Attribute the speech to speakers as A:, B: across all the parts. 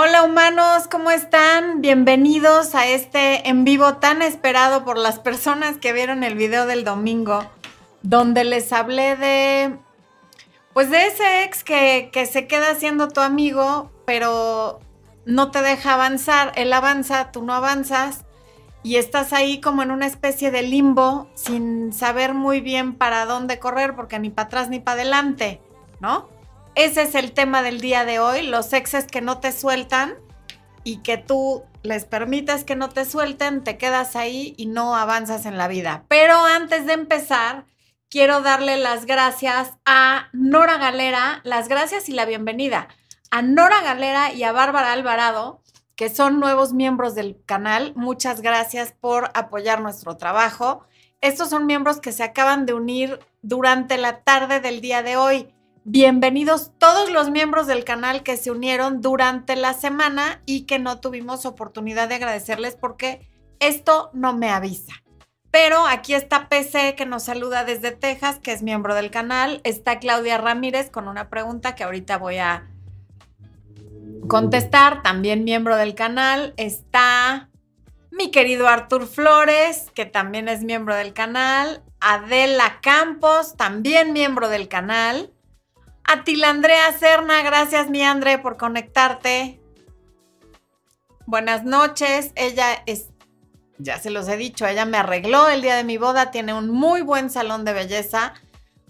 A: Hola humanos, ¿cómo están? Bienvenidos a este en vivo tan esperado por las personas que vieron el video del domingo, donde les hablé de, pues de ese ex que, que se queda siendo tu amigo, pero no te deja avanzar. Él avanza, tú no avanzas y estás ahí como en una especie de limbo sin saber muy bien para dónde correr porque ni para atrás ni para adelante, ¿no? Ese es el tema del día de hoy, los exes que no te sueltan y que tú les permites que no te suelten, te quedas ahí y no avanzas en la vida. Pero antes de empezar, quiero darle las gracias a Nora Galera, las gracias y la bienvenida a Nora Galera y a Bárbara Alvarado, que son nuevos miembros del canal. Muchas gracias por apoyar nuestro trabajo. Estos son miembros que se acaban de unir durante la tarde del día de hoy. Bienvenidos todos los miembros del canal que se unieron durante la semana y que no tuvimos oportunidad de agradecerles porque esto no me avisa. Pero aquí está PC que nos saluda desde Texas, que es miembro del canal. Está Claudia Ramírez con una pregunta que ahorita voy a contestar, también miembro del canal. Está mi querido Artur Flores, que también es miembro del canal. Adela Campos, también miembro del canal. Atila Andrea Serna, gracias mi André por conectarte. Buenas noches, ella es, ya se los he dicho, ella me arregló el día de mi boda, tiene un muy buen salón de belleza,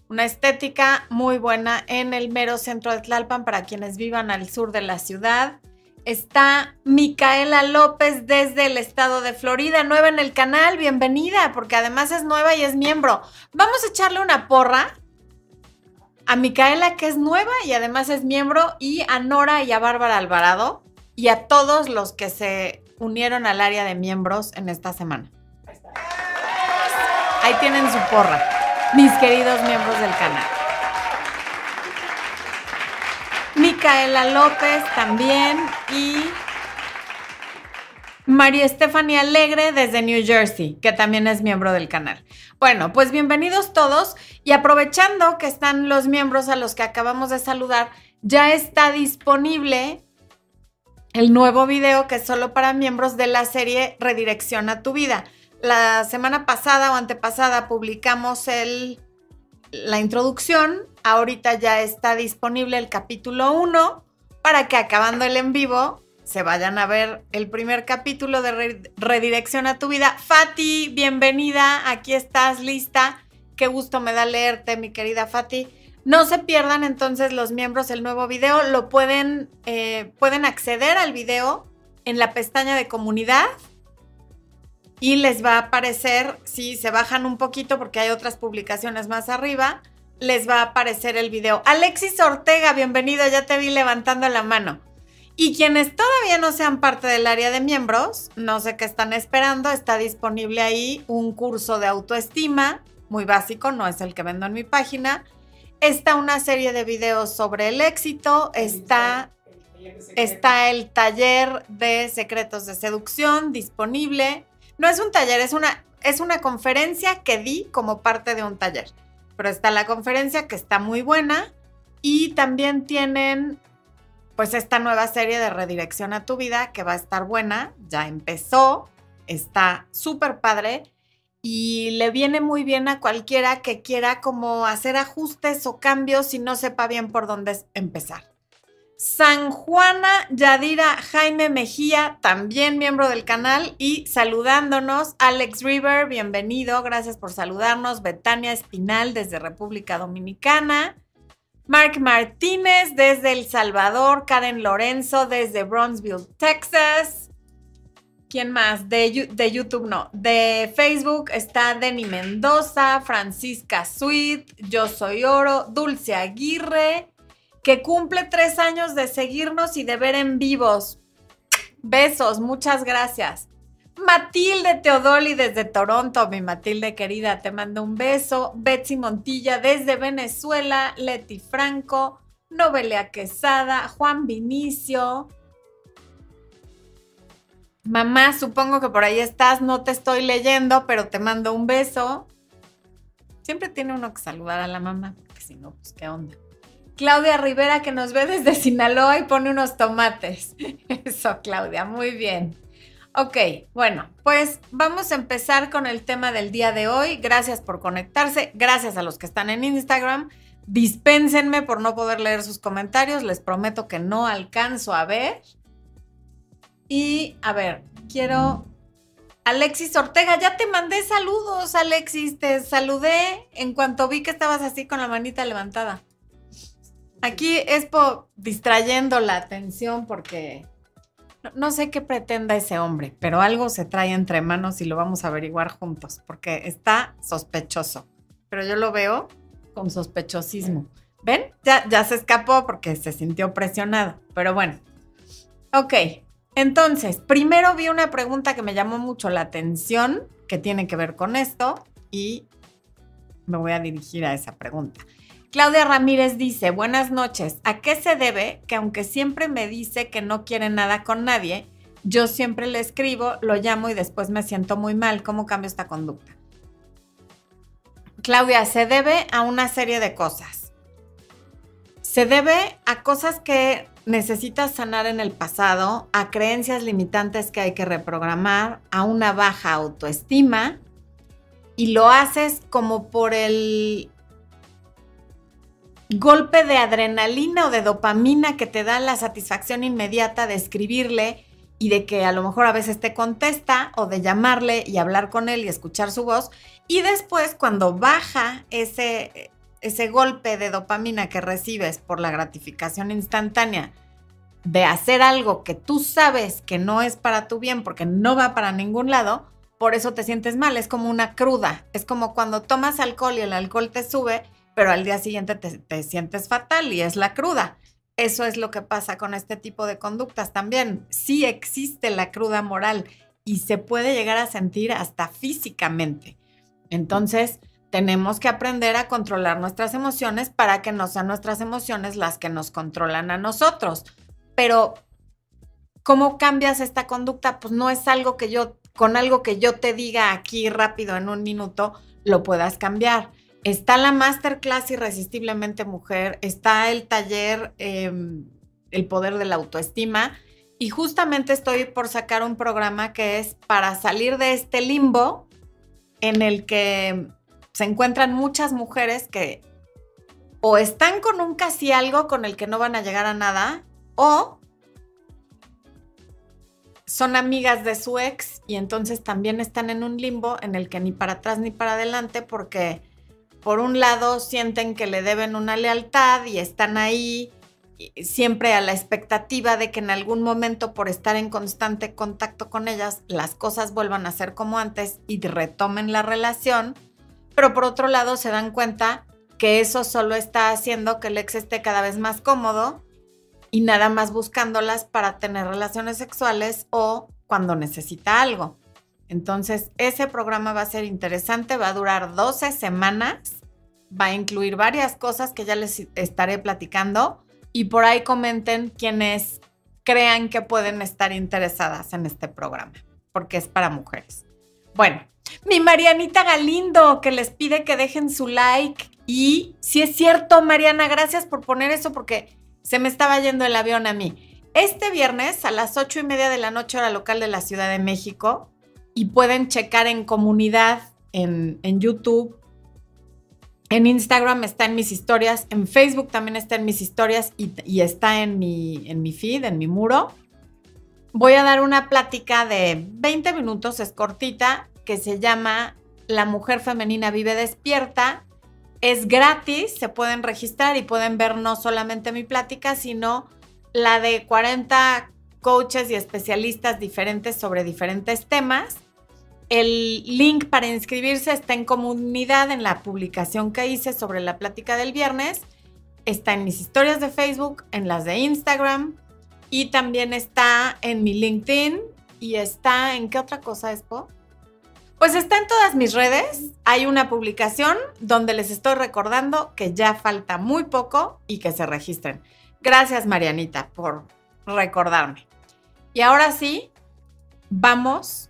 A: una estética muy buena en el mero centro de Tlalpan para quienes vivan al sur de la ciudad. Está Micaela López desde el estado de Florida, nueva en el canal, bienvenida, porque además es nueva y es miembro. Vamos a echarle una porra a Micaela, que es nueva y además es miembro, y a Nora y a Bárbara Alvarado, y a todos los que se unieron al área de miembros en esta semana. Ahí tienen su porra, mis queridos miembros del canal. Micaela López también y María Estefania Alegre desde New Jersey, que también es miembro del canal. Bueno, pues bienvenidos todos y aprovechando que están los miembros a los que acabamos de saludar, ya está disponible el nuevo video que es solo para miembros de la serie Redirección a tu vida. La semana pasada o antepasada publicamos el, la introducción, ahorita ya está disponible el capítulo 1 para que acabando el en vivo se vayan a ver el primer capítulo de Redirección a tu vida. Fati, bienvenida, aquí estás lista. Qué gusto me da leerte, mi querida Fati. No se pierdan entonces los miembros del nuevo video, lo pueden, eh, pueden acceder al video en la pestaña de comunidad y les va a aparecer, si se bajan un poquito porque hay otras publicaciones más arriba, les va a aparecer el video. Alexis Ortega, bienvenido, ya te vi levantando la mano. Y quienes todavía no sean parte del área de miembros, no sé qué están esperando, está disponible ahí un curso de autoestima, muy básico, no es el que vendo en mi página. Está una serie de videos sobre el éxito, está, está el taller de secretos de seducción disponible. No es un taller, es una, es una conferencia que di como parte de un taller. Pero está la conferencia que está muy buena y también tienen pues esta nueva serie de Redirección a tu vida que va a estar buena, ya empezó, está súper padre y le viene muy bien a cualquiera que quiera como hacer ajustes o cambios y no sepa bien por dónde empezar. San Juana Yadira Jaime Mejía, también miembro del canal y saludándonos, Alex River, bienvenido, gracias por saludarnos, Betania Espinal desde República Dominicana. Mark Martínez desde El Salvador, Karen Lorenzo desde Bronzeville, Texas. ¿Quién más? De, de, YouTube no. De Facebook está Denny Mendoza, Francisca Sweet, Yo Soy Oro, Dulce Aguirre, que cumple tres años de seguirnos y de ver en vivos. Besos, muchas gracias. Matilde Teodoli desde Toronto, mi Matilde querida, te mando un beso. Betsy Montilla desde Venezuela, Leti Franco, Novelia Quesada, Juan Vinicio. Mamá, supongo que por ahí estás, no te estoy leyendo, pero te mando un beso. Siempre tiene uno que saludar a la mamá, porque si no, pues qué onda. Claudia Rivera que nos ve desde Sinaloa y pone unos tomates. Eso, Claudia, muy bien. Ok, bueno, pues vamos a empezar con el tema del día de hoy. Gracias por conectarse, gracias a los que están en Instagram. Dispénsenme por no poder leer sus comentarios, les prometo que no alcanzo a ver. Y a ver, quiero... Alexis Ortega, ya te mandé saludos, Alexis, te saludé en cuanto vi que estabas así con la manita levantada. Aquí es por distrayendo la atención porque no, sé qué pretenda ese hombre, pero algo se trae entre manos y lo vamos a averiguar juntos, porque está sospechoso. Pero yo lo veo con sospechosismo. ¿Ven? Ya, ya se escapó porque se sintió presionado. Pero bueno. Ok. Entonces, primero vi una pregunta que me llamó mucho la atención, que tiene que ver con esto, y me voy a dirigir a esa pregunta. Claudia Ramírez dice, buenas noches, ¿a qué se debe que aunque siempre me dice que no quiere nada con nadie, yo siempre le escribo, lo llamo y después me siento muy mal? ¿Cómo cambio esta conducta? Claudia, se debe a una serie de cosas. Se debe a cosas que necesitas sanar en el pasado, a creencias limitantes que hay que reprogramar, a una baja autoestima y lo haces como por el golpe de adrenalina o de dopamina que te da la satisfacción inmediata de escribirle y de que a lo mejor a veces te contesta o de llamarle y hablar con él y escuchar su voz. Y después cuando baja ese, ese golpe de dopamina que recibes por la gratificación instantánea de hacer algo que tú sabes que no es para tu bien porque no va para ningún lado, por eso te sientes mal. Es como una cruda. Es como cuando tomas alcohol y el alcohol te sube pero al día siguiente te, sientes fatal y es la cruda. Eso es lo que pasa con este tipo de conductas también. Sí existe la cruda moral y se puede llegar a sentir hasta físicamente. Entonces, tenemos que aprender a controlar nuestras emociones para que no sean nuestras emociones las que nos controlan a nosotros. Pero, ¿cómo cambias esta conducta? Pues no es algo que yo, con algo que yo te diga aquí rápido en un minuto, lo puedas cambiar. Está la masterclass Irresistiblemente Mujer, está el taller em, El Poder de la Autoestima y justamente estoy por sacar un programa que es para salir de este limbo en el que se encuentran muchas mujeres que o están con un casi algo con el que no van a llegar a nada o son amigas de su ex y entonces también están en un limbo en el que ni para atrás ni para adelante porque por un lado sienten que le deben una lealtad y están ahí siempre a la expectativa de que en algún momento por estar en constante contacto con ellas las cosas vuelvan a ser como antes y retomen la relación, pero por otro lado se dan cuenta que eso solo está haciendo que el ex esté cada vez más cómodo y nada más buscándolas para tener relaciones sexuales o cuando necesita algo. Entonces, ese programa va a ser interesante, va a durar 12 semanas, va a incluir varias cosas que ya les estaré platicando y por ahí comenten quienes crean que pueden estar interesadas en este programa, porque es para mujeres. Bueno, mi Marianita Galindo, que les pide que dejen su like. Y si es cierto, Mariana, gracias por poner eso porque se me estaba yendo el avión a mí. Este viernes a las ocho y media de la noche hora local de la Ciudad de México y pueden checar en comunidad, en, YouTube. En Instagram está en mis historias, en Facebook también está en mis historias y, está en mi, en mi feed, en mi muro. Voy a dar una plática de 20 minutos, es cortita, que se llama La mujer femenina vive despierta. Es gratis, se pueden registrar y pueden ver no solamente mi plática, sino la de 40 coaches y especialistas diferentes sobre diferentes temas. El link para inscribirse está en comunidad en la publicación que hice sobre la plática del viernes. Está en mis historias de Facebook, en las de Instagram y también está en mi LinkedIn y está en qué otra cosa es, Pues está en todas mis redes. Hay una publicación donde les estoy recordando que ya falta muy poco y que se registren. Gracias, Marianita, por recordarme. Y ahora sí, vamos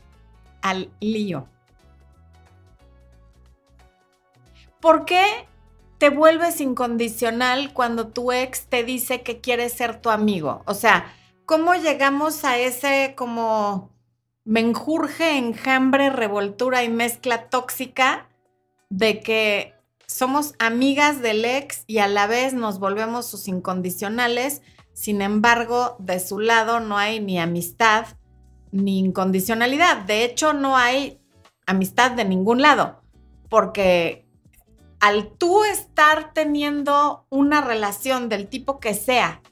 A: al lío. ¿Por qué te vuelves incondicional cuando tu ex te dice que quiere ser tu amigo? O sea, ¿cómo llegamos a ese como menjurje, enjambre, revoltura y mezcla tóxica de que somos amigas del ex y a la vez nos volvemos sus incondicionales? Sin embargo, de su lado no hay ni amistad ni incondicionalidad. De hecho, no hay amistad de ningún lado, porque al tú estar teniendo una relación del tipo que sea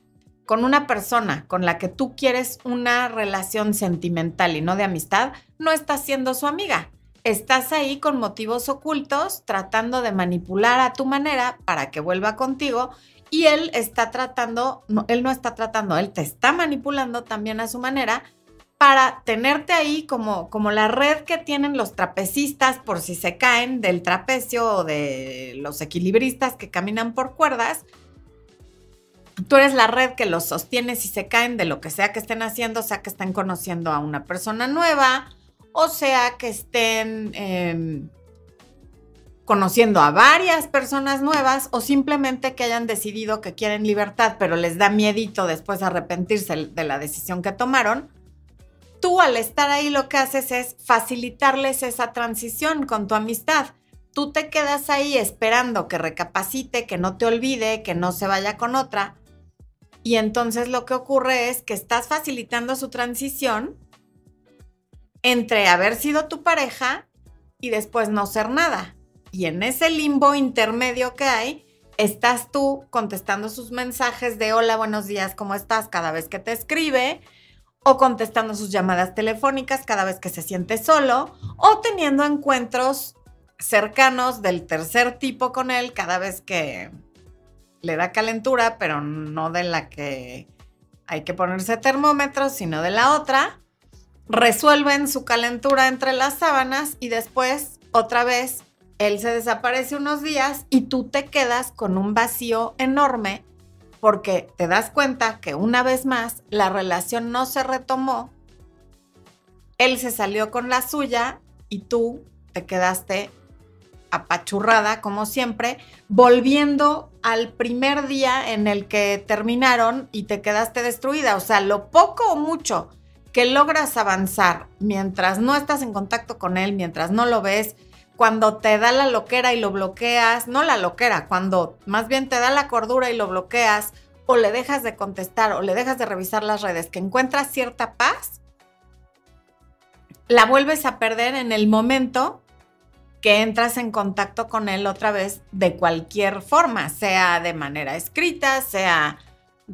A: con una persona con la que tú quieres una relación sentimental y no de amistad, no estás siendo su amiga. Estás ahí con motivos ocultos tratando de manipular a tu manera para que vuelva contigo y él está tratando, él no está tratando, él te está manipulando también a su manera para tenerte ahí como, como la red que tienen los trapecistas por si se caen del trapecio o de los equilibristas que caminan por cuerdas. Tú eres la red que los sostiene si se caen de lo que sea que estén haciendo, sea que estén conociendo a una persona nueva, o sea que estén em, conociendo a varias personas nuevas, o simplemente que hayan decidido que quieren libertad, pero les da miedito después arrepentirse de la decisión que tomaron tú al estar ahí lo que haces es facilitarles esa transición con tu amistad. Tú te quedas ahí esperando que recapacite, que no te olvide, que no se vaya con otra. Y entonces lo que ocurre es que estás facilitando su transición entre haber sido tu pareja y después no ser nada. Y en ese limbo intermedio que hay, estás tú contestando sus mensajes de hola, buenos días, ¿cómo estás? cada vez que te escribe o contestando sus llamadas telefónicas cada vez que se siente solo, o teniendo encuentros cercanos del tercer tipo con él cada vez que le da calentura, pero no de la que hay que ponerse termómetros, sino de la otra. Resuelven su calentura entre las sábanas y después, otra vez, él se desaparece unos días y tú te quedas con un vacío enorme porque te das cuenta que una vez más la relación no se retomó, él se salió con la suya y tú te quedaste apachurrada como siempre, volviendo al primer día en el que terminaron y te quedaste destruida. O sea, lo poco o mucho que logras avanzar mientras no estás en contacto con él, mientras no lo ves, cuando te da la loquera y lo bloqueas, no la loquera, cuando más bien te da la cordura y lo bloqueas, o le dejas de contestar o le dejas de revisar las redes, que encuentras cierta paz, la vuelves a perder en el momento que entras en contacto con él otra vez de cualquier forma, sea de manera escrita, sea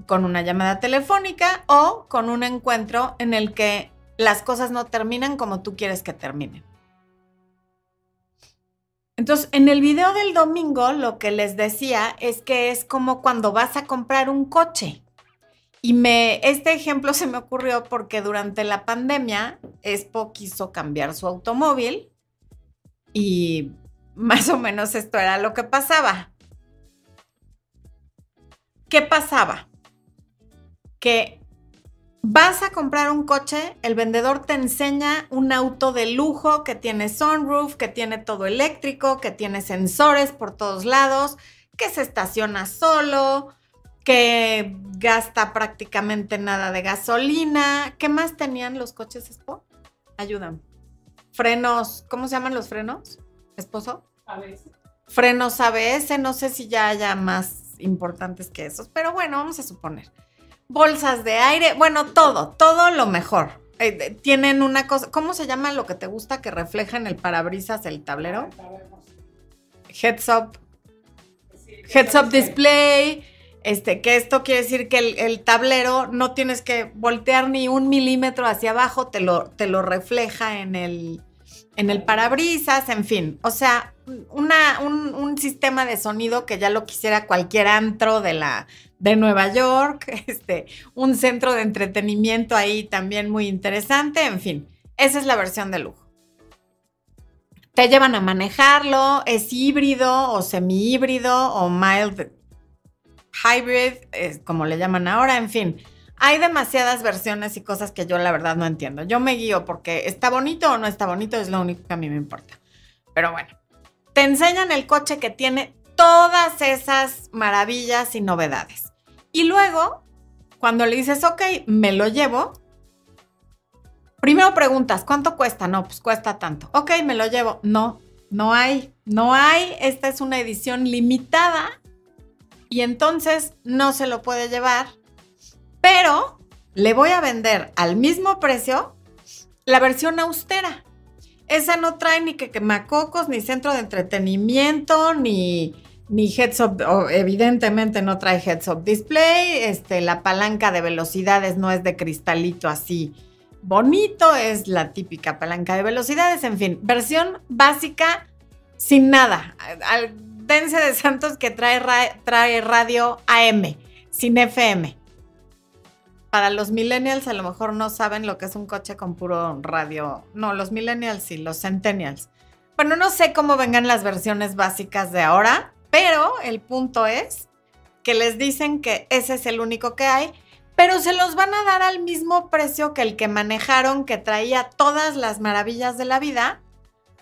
A: con una llamada telefónica o con un encuentro en el que las cosas no terminan como tú quieres que terminen. Entonces, en el video del domingo lo que les decía es que es como cuando vas a comprar un coche. Y me, este ejemplo se me ocurrió porque durante la pandemia Expo quiso cambiar su automóvil y más o menos esto era lo que pasaba. ¿Qué pasaba? Que Vas a comprar un coche, el vendedor te enseña un auto de lujo que tiene sunroof, que tiene todo eléctrico, que tiene sensores por todos lados, que se estaciona solo, que gasta prácticamente nada de gasolina. ¿Qué más tenían los coches Expo? Ayudan. Frenos, ¿cómo se llaman los frenos? ¿Esposo? ABS. Frenos ABS, no sé si ya haya más importantes que esos, pero bueno, vamos a suponer bolsas de aire, bueno, todo, todo lo mejor. Eh, tienen una cosa, ¿cómo se llama lo que te gusta que refleja en el parabrisas el tablero? Heads up. Heads up display. Este, que esto quiere decir que el, tablero no tienes que voltear ni un milímetro hacia abajo, te lo, te lo refleja en el, en el parabrisas, en fin. O sea, una, un, un, sistema de sonido que ya lo quisiera cualquier antro de la, de Nueva York, este, un centro de entretenimiento ahí también muy interesante, en fin, esa es la versión de lujo. Te llevan a manejarlo, es híbrido o semi-híbrido o mild hybrid, como le llaman ahora, en fin. Hay demasiadas versiones y cosas que yo la verdad no entiendo. Yo me guío porque está bonito o no está bonito, es lo único que a mí me importa. Pero bueno, te enseñan el coche que tiene todas esas maravillas y novedades. Y luego, cuando le dices, ok, me lo llevo, primero preguntas, ¿cuánto cuesta? No, pues cuesta tanto. Ok, me lo llevo. No, no hay, no hay. Esta es una edición limitada y entonces no se lo puede llevar, pero le voy a vender al mismo precio la versión austera. Esa no trae ni que quemacocos, ni centro de entretenimiento, ni, ni heads up, evidentemente no trae heads up display, este, la palanca de velocidades no es de cristalito así bonito, es la típica palanca de velocidades, en fin, versión básica sin nada. dense de Santos que trae, trae radio AM, sin FM para los millennials a lo mejor no saben lo que es un coche con puro radio. No, los millennials sí, los centennials. Bueno, no sé cómo vengan las versiones básicas de ahora, pero el punto es que les dicen que ese es el único que hay, pero se los van a dar al mismo precio que el que manejaron, que traía todas las maravillas de la vida,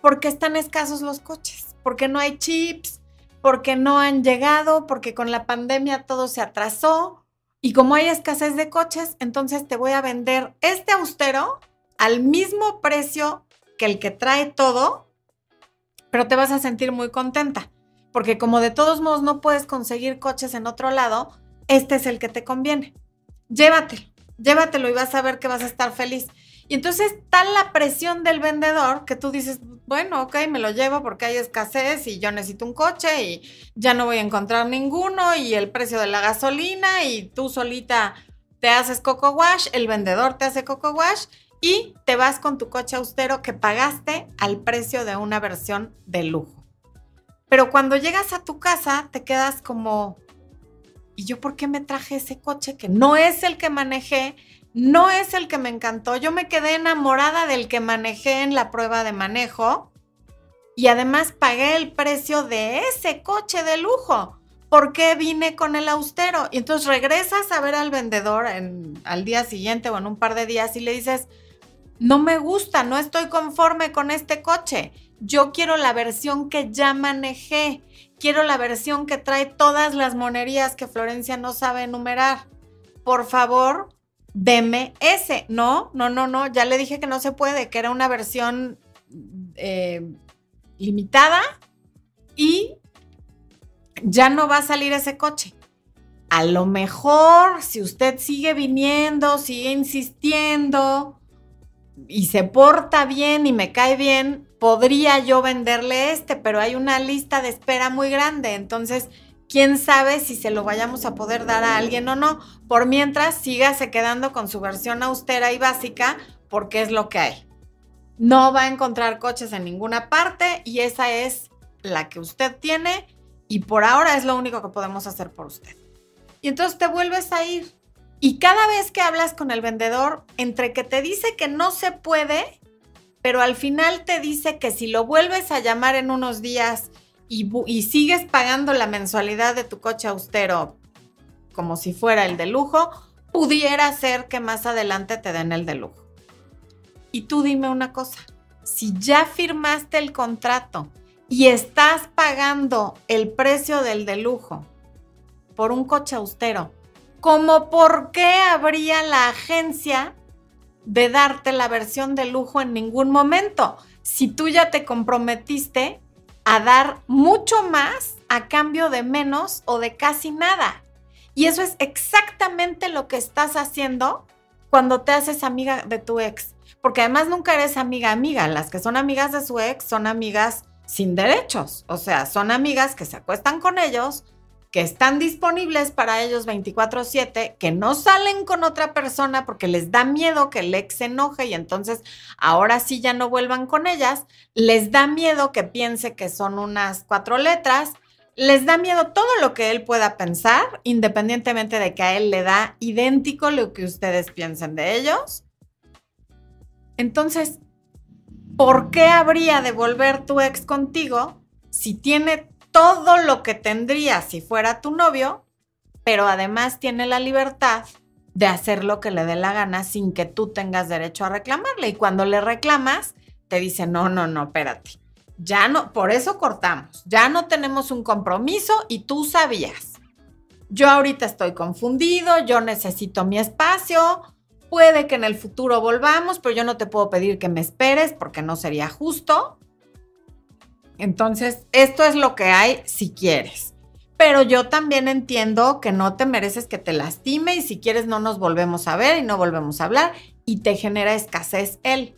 A: porque están escasos los coches, porque no hay chips, porque no han llegado, porque con la pandemia todo se atrasó. Y como hay escasez de coches, entonces te voy a vender este austero al mismo precio que el que trae todo, pero te vas a sentir muy contenta, porque como de todos modos no puedes conseguir coches en otro lado, este es el que te conviene. Llévatelo, llévatelo y vas a ver que vas a estar feliz. Y entonces tal la presión del vendedor que tú dices, bueno, ok, me lo llevo porque hay escasez y yo necesito un coche y ya no voy a encontrar ninguno y el precio de la gasolina y tú solita te haces coco wash, el vendedor te hace coco wash y te vas con tu coche austero que pagaste al precio de una versión de lujo. Pero cuando llegas a tu casa te quedas como, ¿y yo por qué me traje ese coche que no es el que manejé? no es el que me encantó. Yo me quedé enamorada del que manejé en la prueba de manejo y además pagué el precio de ese coche de lujo. ¿Por qué vine con el austero? Y entonces regresas a ver al vendedor al día siguiente o en un par de días y le dices, no me gusta, no estoy conforme con este coche. Yo quiero la versión que ya manejé. Quiero la versión que trae todas las monerías que Florencia no sabe enumerar. Por favor, deme ese. No, no, no, no, ya le dije que no se puede, que era una versión eh, limitada y ya no va a salir ese coche. A lo mejor, si usted sigue viniendo, sigue insistiendo y se porta bien y me cae bien, podría yo venderle este, pero hay una lista de espera muy grande. Entonces, quién sabe si se lo vayamos a poder dar a alguien o no. Por mientras, sígase quedando con su versión austera y básica porque es lo que hay. No va a encontrar coches en ninguna parte y esa es la que usted tiene y por ahora es lo único que podemos hacer por usted. Y entonces te vuelves a ir. Y cada vez que hablas con el vendedor, entre que te dice que no se puede, pero al final te dice que si lo vuelves a llamar en unos días y, sigues pagando la mensualidad de tu coche austero como si fuera el de lujo, pudiera ser que más adelante te den el de lujo. Y tú dime una cosa, si ya firmaste el contrato y estás pagando el precio del de lujo por un coche austero, ¿cómo por qué habría la agencia de darte la versión de lujo en ningún momento? Si tú ya te comprometiste a dar mucho más a cambio de menos o de casi nada. Y eso es exactamente lo que estás haciendo cuando te haces amiga de tu ex. Porque además nunca eres amiga amiga. Las que son amigas de su ex son amigas sin derechos. O sea, son amigas que se acuestan con ellos, que están disponibles para ellos 24/7, que no salen con otra persona porque les da miedo que el ex se enoje y entonces ahora sí ya no vuelvan con ellas, les da miedo que piense que son unas cuatro letras, les da miedo todo lo que él pueda pensar, independientemente de que a él le da idéntico lo que ustedes piensen de ellos. Entonces, ¿por qué habría de volver tu ex contigo si tiene todo lo que tendría si fuera tu novio, pero además tiene la libertad de hacer lo que le dé la gana sin que tú tengas derecho a reclamarle. Y cuando le reclamas, te dice, no, no, no, espérate. ya no, por eso cortamos, ya no tenemos un compromiso y tú sabías. Yo ahorita estoy confundido, yo necesito mi espacio, puede que en el futuro volvamos, pero yo no te puedo pedir que me esperes porque no sería justo. Entonces, esto es lo que hay si quieres. Pero yo también entiendo que no te mereces que te lastime y si quieres no nos volvemos a ver y no volvemos a hablar y te genera escasez él.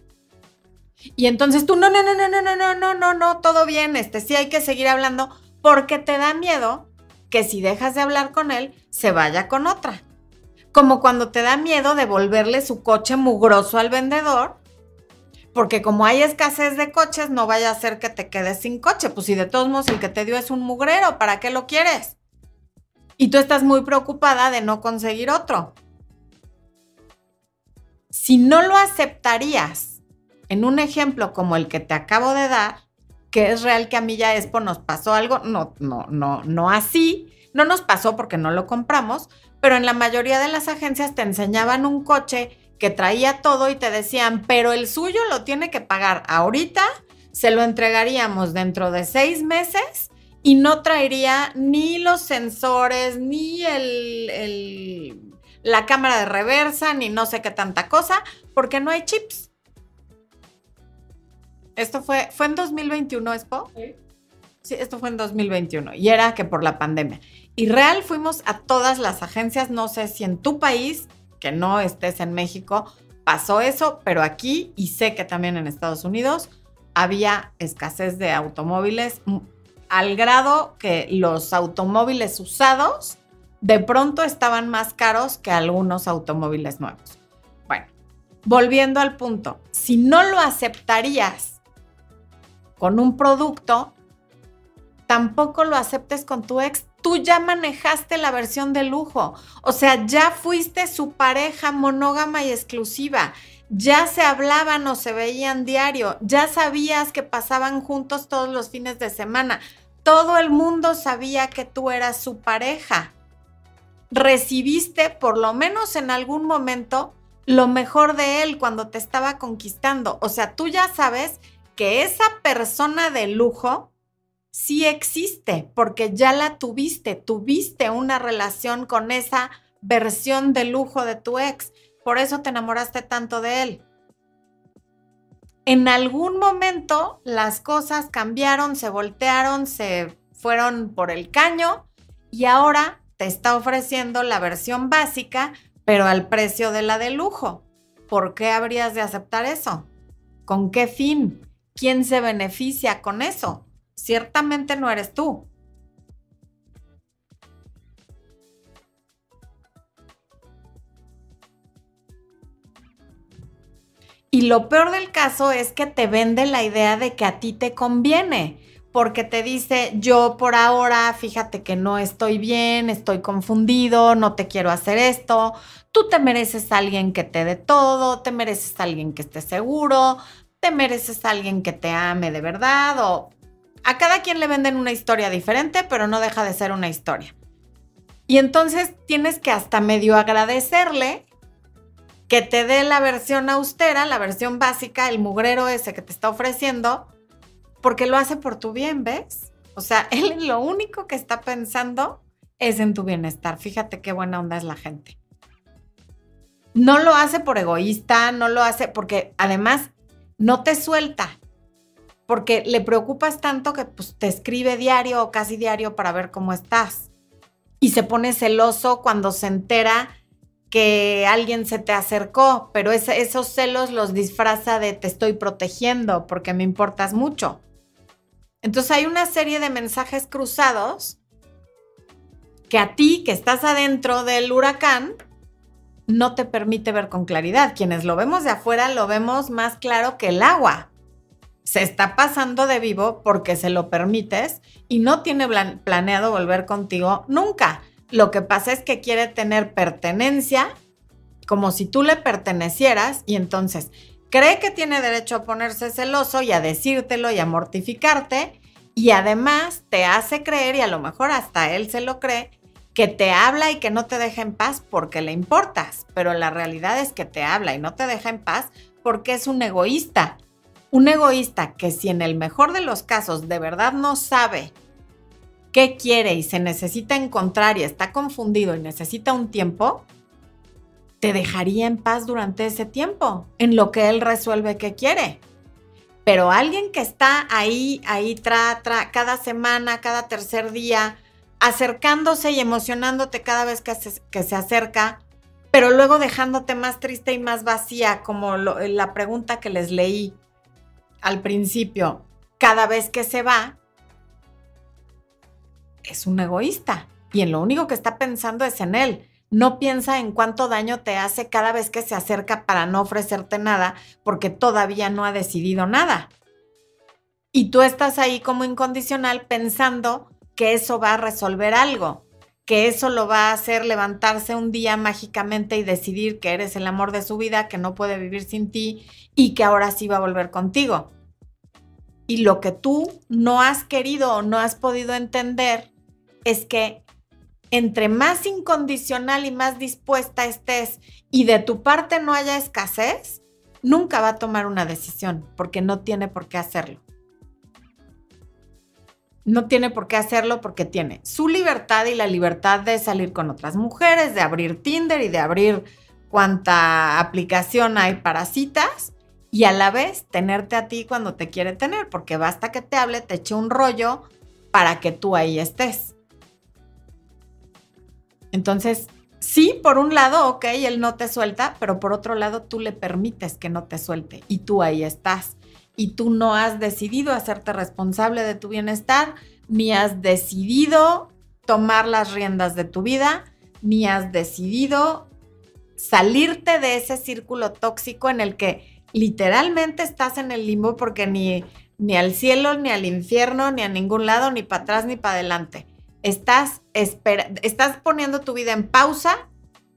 A: Y entonces tú, no, no, no, no, no, no, no, no, no, no, todo bien, este sí hay que seguir hablando porque te da miedo que si dejas de hablar con él, se vaya con otra. Como cuando te da miedo devolverle su coche mugroso al vendedor porque como hay escasez de coches, no vaya a ser que te quedes sin coche. Pues si de todos modos el que te dio es un mugrero, ¿para qué lo quieres? Y tú estás muy preocupada de no conseguir otro. Si no lo aceptarías en un ejemplo como el que te acabo de dar, que es real que a mí ya Expo nos pasó algo, no, no, no, no así, no nos pasó porque no lo compramos, pero en la mayoría de las agencias te enseñaban un coche que traía todo y te decían, pero el suyo lo tiene que pagar ahorita, se lo entregaríamos dentro de seis meses y no traería ni los sensores, ni el, la cámara de reversa, ni no sé qué tanta cosa, porque no hay chips. Esto fue, fue en 2021, Expo. Sí. Sí, esto fue en 2021 y era que por la pandemia. Y real fuimos a todas las agencias, no sé si en tu país que no estés en México, pasó eso, pero aquí y sé que también en Estados Unidos había escasez de automóviles al grado que los automóviles usados de pronto estaban más caros que algunos automóviles nuevos. Bueno, volviendo al punto, si no lo aceptarías con un producto, tampoco lo aceptes con tu ex tú ya manejaste la versión de lujo. O sea, ya fuiste su pareja monógama y exclusiva. Ya se hablaban o se veían diario. Ya sabías que pasaban juntos todos los fines de semana. Todo el mundo sabía que tú eras su pareja. Recibiste, por lo menos en algún momento, lo mejor de él cuando te estaba conquistando. O sea, tú ya sabes que esa persona de lujo sí existe, porque ya la tuviste, tuviste una relación con esa versión de lujo de tu ex, por eso te enamoraste tanto de él. En algún momento las cosas cambiaron, se voltearon, se fueron por el caño y ahora te está ofreciendo la versión básica, pero al precio de la de lujo. ¿Por qué habrías de aceptar eso? ¿Con qué fin? ¿Quién se beneficia con eso? Ciertamente no eres tú. Y lo peor del caso es que te vende la idea de que a ti te conviene, porque te dice, yo por ahora, fíjate que no estoy bien, estoy confundido, no te quiero hacer esto, tú te mereces a alguien que te dé todo, te mereces a alguien que esté seguro, te mereces a alguien que te ame de verdad o a cada quien le venden una historia diferente, pero no deja de ser una historia. Y entonces tienes que hasta medio agradecerle que te dé la versión austera, la versión básica, el mugrero ese que te está ofreciendo, porque lo hace por tu bien, ¿ves? O sea, él lo único que está pensando es en tu bienestar. Fíjate qué buena onda es la gente. No lo hace por egoísta, no lo hace porque además no te suelta porque le preocupas tanto que pues, te escribe diario o casi diario para ver cómo estás. Y se pone celoso cuando se entera que alguien se te acercó, pero esos celos los disfraza de te estoy protegiendo porque me importas mucho. Entonces hay una serie de mensajes cruzados que a ti, que estás adentro del huracán, no te permite ver con claridad. Quienes lo vemos de afuera lo vemos más claro que el agua se está pasando de vivo porque se lo permites y no tiene planeado volver contigo nunca. Lo que pasa es que quiere tener pertenencia como si tú le pertenecieras y entonces cree que tiene derecho a ponerse celoso y a decírtelo y a mortificarte y además te hace creer y a lo mejor hasta él se lo cree que te habla y que no te deja en paz porque le importas, pero la realidad es que te habla y no te deja en paz porque es un egoísta Un egoísta que si en el mejor de los casos de verdad no sabe qué quiere y se necesita encontrar y está confundido y necesita un tiempo, te dejaría en paz durante ese tiempo, en lo que él resuelve qué quiere. Pero alguien que está ahí, ahí, cada semana, cada tercer día, acercándose y emocionándote cada vez que se, que se acerca, pero luego dejándote más triste y más vacía, como la pregunta que les leí al principio, cada vez que se va, es un egoísta y en lo único que está pensando es en él. No piensa en cuánto daño te hace cada vez que se acerca para no ofrecerte nada porque todavía no ha decidido nada. Y tú estás ahí como incondicional pensando que eso va a resolver algo, que eso lo va a hacer levantarse un día mágicamente y decidir que eres el amor de su vida, que no puede vivir sin ti y que ahora sí va a volver contigo. Y lo que tú no has querido o no has podido entender es que entre más incondicional y más dispuesta estés y de tu parte no haya escasez, nunca va a tomar una decisión porque no tiene por qué hacerlo. No tiene por qué hacerlo porque tiene su libertad y la libertad de salir con otras mujeres, de abrir Tinder y de abrir cuanta aplicación hay para citas y a la vez tenerte a ti cuando te quiere tener, porque basta que te hable, te eche un rollo para que tú ahí estés. Entonces, sí, por un lado, ok, él no te suelta, pero por otro lado, tú le permites que no te suelte y tú ahí estás. Y tú no has decidido hacerte responsable de tu bienestar, ni has decidido tomar las riendas de tu vida, ni has decidido salirte de ese círculo tóxico en el que literalmente estás en el limbo porque ni, ni al cielo, ni al infierno, ni a ningún lado, ni para atrás, ni para adelante. Estás, estás poniendo tu vida en pausa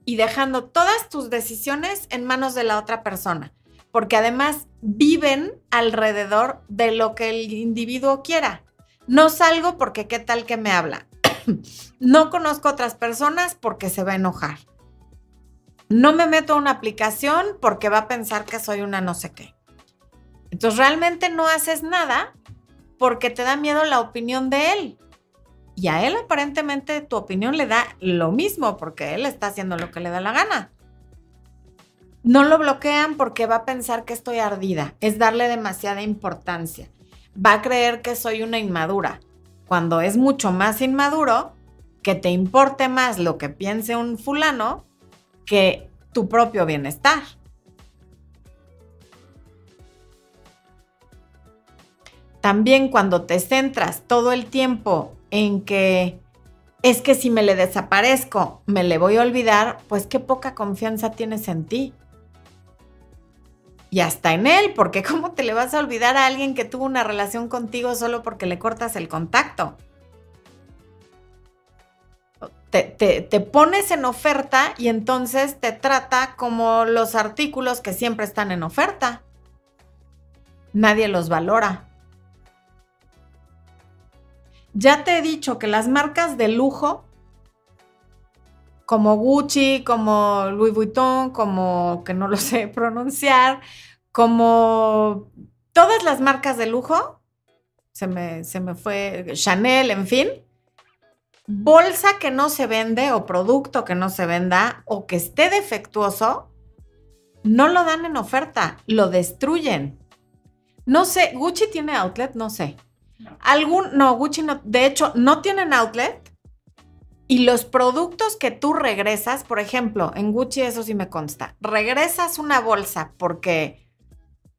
A: y dejando todas tus decisiones en manos de la otra persona, porque además viven alrededor de lo que el individuo quiera. No salgo porque qué tal que me habla. no conozco otras personas porque se va a enojar. No me meto a una aplicación porque va a pensar que soy una no sé qué. Entonces realmente no haces nada porque te da miedo la opinión de él. Y a él aparentemente tu opinión le da lo mismo porque él está haciendo lo que le da la gana. No lo bloquean porque va a pensar que estoy ardida, es darle demasiada importancia. Va a creer que soy una inmadura, cuando es mucho más inmaduro que te importe más lo que piense un fulano que tu propio bienestar. También cuando te centras todo el tiempo en que es que si me le desaparezco, me le voy a olvidar, pues qué poca confianza tienes en ti. Y hasta en él, porque ¿cómo te le vas a olvidar a alguien que tuvo una relación contigo solo porque le cortas el contacto? Te, te, pones en oferta y entonces te trata como los artículos que siempre están en oferta. Nadie los valora. Ya te he dicho que las marcas de lujo, como Gucci, como Louis Vuitton, como que no lo sé pronunciar, como todas las marcas de lujo, se me, se me fue Chanel, en fin, bolsa que no se vende o producto que no se venda o que esté defectuoso, no lo dan en oferta, lo destruyen. No sé, Gucci tiene outlet, no sé. Algún, no, Gucci no, de hecho, no tienen outlet. Y los productos que tú regresas, por ejemplo, en Gucci eso sí me consta, regresas una bolsa porque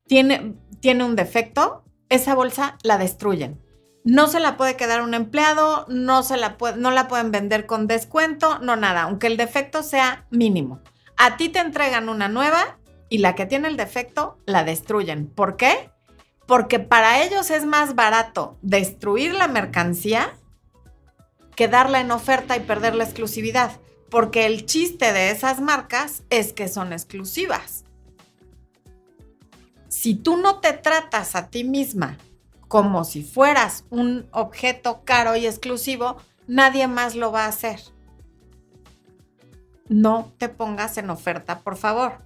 A: tiene, tiene un defecto, esa bolsa la destruyen. No se la puede quedar un empleado, no, se la no la pueden vender con descuento, no nada, aunque el defecto sea mínimo. A ti te entregan una nueva y la que tiene el defecto la destruyen. ¿Por qué? porque para ellos es más barato destruir la mercancía que darla en oferta y perder la exclusividad, porque el chiste de esas marcas es que son exclusivas. Si tú no te tratas a ti misma como si fueras un objeto caro y exclusivo, nadie más lo va a hacer. No te pongas en oferta, por favor.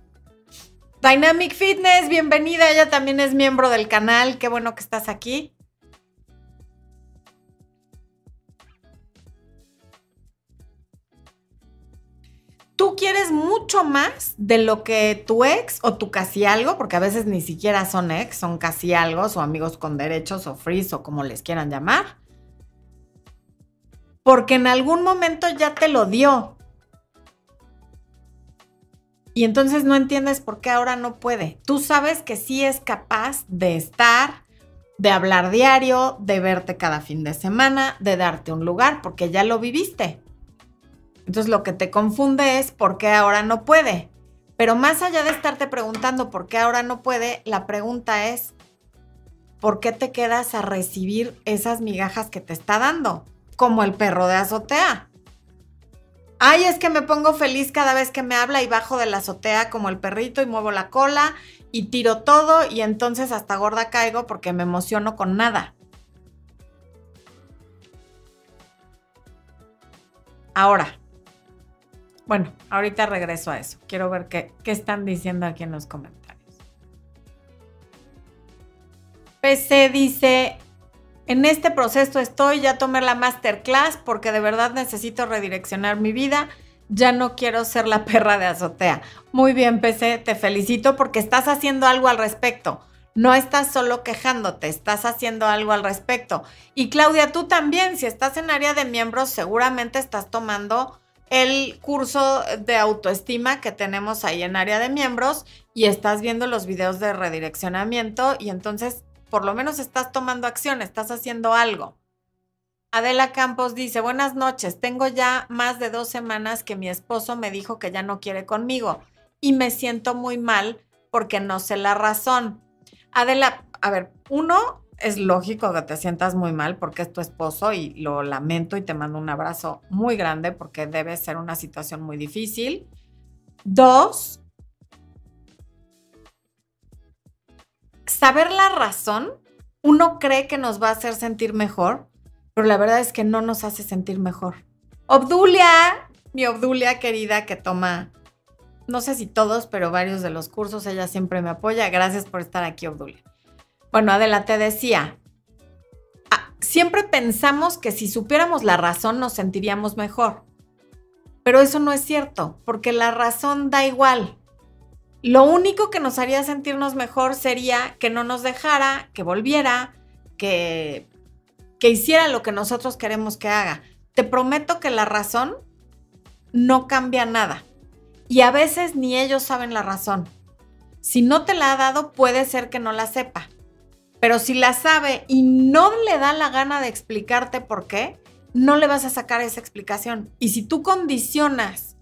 A: Dynamic Fitness, bienvenida, ella también es miembro del canal, qué bueno que estás aquí. Tú quieres mucho más de lo que tu ex o tu casi algo, porque a veces ni siquiera son ex, son casi algo, o amigos con derechos o fris o como les quieran llamar, porque en algún momento ya te lo dio. Y entonces no entiendes por qué ahora no puede. Tú sabes que sí es capaz de estar, de hablar diario, de verte cada fin de semana, de darte un lugar, porque ya lo viviste. Entonces lo que te confunde es por qué ahora no puede. Pero más allá de estarte preguntando por qué ahora no puede, la pregunta es, ¿por qué te quedas a recibir esas migajas que te está dando? Como el perro de azotea. Ay, es que me pongo feliz cada vez que me habla y bajo de la azotea como el perrito y muevo la cola y tiro todo y entonces hasta gorda caigo porque me emociono con nada. Ahora, bueno, ahorita regreso a eso. Quiero ver qué, están diciendo aquí en los comentarios. PC dice, en este proceso estoy, ya tomé la masterclass porque de verdad necesito redireccionar mi vida. Ya no quiero ser la perra de azotea. Muy bien, PC, te felicito porque estás haciendo algo al respecto. No estás solo quejándote, estás haciendo algo al respecto. Y Claudia, tú también, si estás en área de miembros, seguramente estás tomando el curso de autoestima que tenemos ahí en área de miembros y estás viendo los videos de redireccionamiento y entonces por lo menos estás tomando acción, estás haciendo algo. Adela Campos dice, buenas noches, tengo ya más de dos semanas que mi esposo me dijo que ya no quiere conmigo y me siento muy mal porque no sé la razón. Adela, a ver, uno, es lógico que te sientas muy mal porque es tu esposo y lo lamento y te mando un abrazo muy grande porque debe ser una situación muy difícil. Dos, saber la razón, uno cree que nos va a hacer sentir mejor, pero la verdad es que no nos hace sentir mejor. Obdulia, mi Obdulia querida que toma, no sé si todos, pero varios de los cursos, ella siempre me apoya. Gracias por estar aquí, Obdulia. Bueno, Adela, te decía, ah, siempre pensamos que si supiéramos la razón nos sentiríamos mejor, pero eso no es cierto, porque la razón da igual. Lo único que nos haría sentirnos mejor sería que no nos dejara, que volviera, que, que hiciera lo que nosotros queremos que haga. Te prometo que la razón no cambia nada. Y a veces ni ellos saben la razón. Si no te la ha dado, puede ser que no la sepa. Pero si la sabe y no le da la gana de explicarte por qué, no le vas a sacar esa explicación. Y si tú condicionas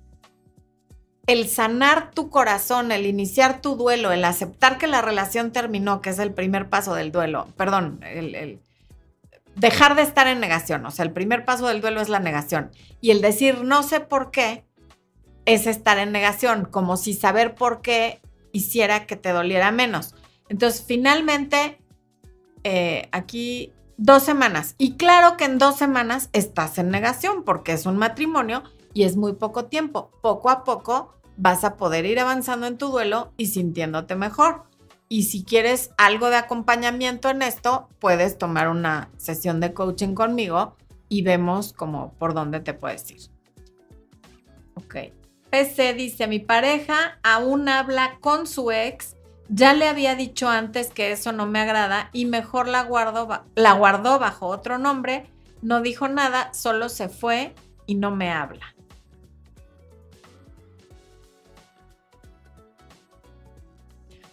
A: el sanar tu corazón, el iniciar tu duelo, el aceptar que la relación terminó, que es el primer paso del duelo, perdón, el, dejar de estar en negación, o sea, el primer paso del duelo es la negación. Y el decir no sé por qué es estar en negación, como si saber por qué hiciera que te doliera menos. Entonces, finalmente, eh, aquí dos semanas. Y claro que en dos semanas estás en negación porque es un matrimonio y es muy poco tiempo. Poco a poco vas a poder ir avanzando en tu duelo y sintiéndote mejor. Y si quieres algo de acompañamiento en esto, puedes tomar una sesión de coaching conmigo y vemos como por dónde te puedes ir. Ok. PC dice, mi pareja aún habla con su ex ya le había dicho antes que eso no me agrada y mejor la, la guardó bajo otro nombre, no dijo nada, solo se fue y no me habla.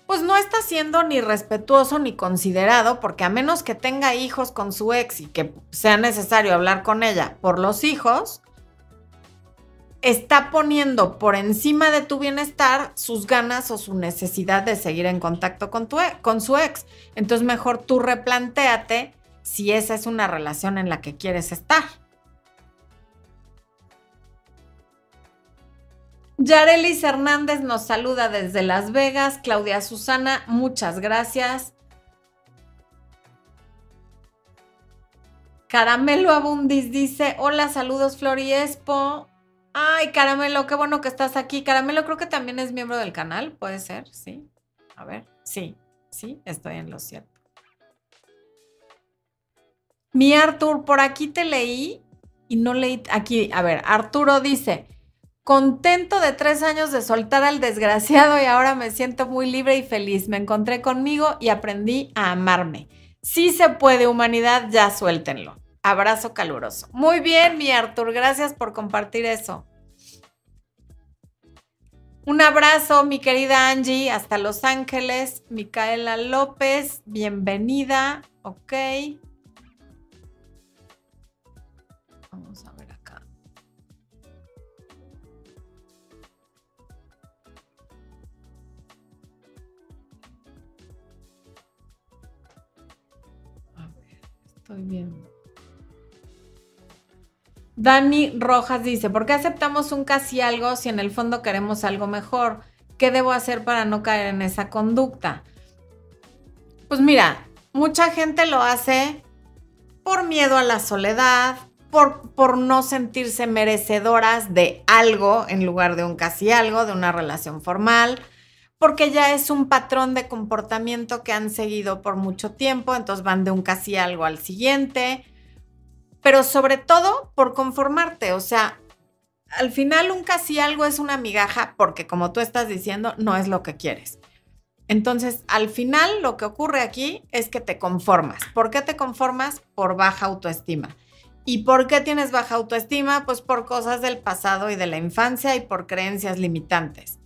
A: Pues no está siendo ni respetuoso ni considerado, porque a menos que tenga hijos con su ex y que sea necesario hablar con ella por los hijos, está poniendo por encima de tu bienestar sus ganas o su necesidad de seguir en contacto con, tu, e, con su ex. Entonces mejor tú replantéate si esa es una relación en la que quieres estar. Yarelis Hernández nos saluda desde Las Vegas. Claudia Susana, muchas gracias. Caramelo Abundis dice, hola, saludos Floriespo. Ay, Caramelo, qué bueno que estás aquí. Caramelo creo que también es miembro del canal, puede ser, sí. A ver, sí, sí, estoy en lo cierto. Mi Artur, por aquí te leí y no leí aquí. A ver, Arturo dice, contento de tres años de soltar al desgraciado y ahora me siento muy libre y feliz. Me encontré conmigo y aprendí a amarme. Si se puede, humanidad, ya suéltenlo. Abrazo caluroso. Muy bien, mi Artur, gracias por compartir eso. Un abrazo, mi querida Angie, hasta Los Ángeles. Micaela López, bienvenida. Ok. Vamos a ver acá. A ver, estoy viendo. Dani Rojas dice, ¿por qué aceptamos un casi algo si en el fondo queremos algo mejor? ¿Qué debo hacer para no caer en esa conducta? Pues mira, mucha gente lo hace por miedo a la soledad, por, por, no sentirse merecedoras de algo en lugar de un casi algo, de una relación formal, porque ya es un patrón de comportamiento que han seguido por mucho tiempo, entonces van de un casi algo al siguiente pero sobre todo por conformarte, o sea, al final un casi algo es una migaja porque como tú estás diciendo, no es lo que quieres. Entonces, al final lo que ocurre aquí es que te conformas. ¿Por qué te conformas? Por baja autoestima. ¿Y por qué tienes baja autoestima? Pues por cosas del pasado y de la infancia y por creencias limitantes.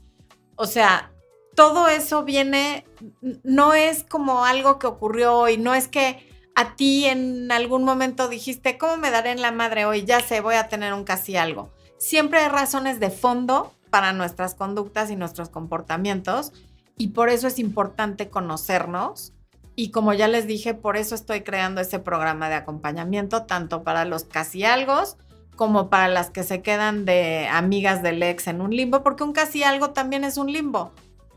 A: O sea, todo eso viene, no es como algo que ocurrió hoy, no es que a ti en algún momento dijiste, ¿cómo me daré en la madre hoy? Ya sé, voy a tener un casi algo. Siempre hay razones de fondo para nuestras conductas y nuestros comportamientos y por eso es importante conocernos. Y como ya les dije, por eso estoy creando ese programa de acompañamiento, tanto para los casi algo como para las que se quedan de amigas del ex en un limbo, porque un casi algo también es un limbo.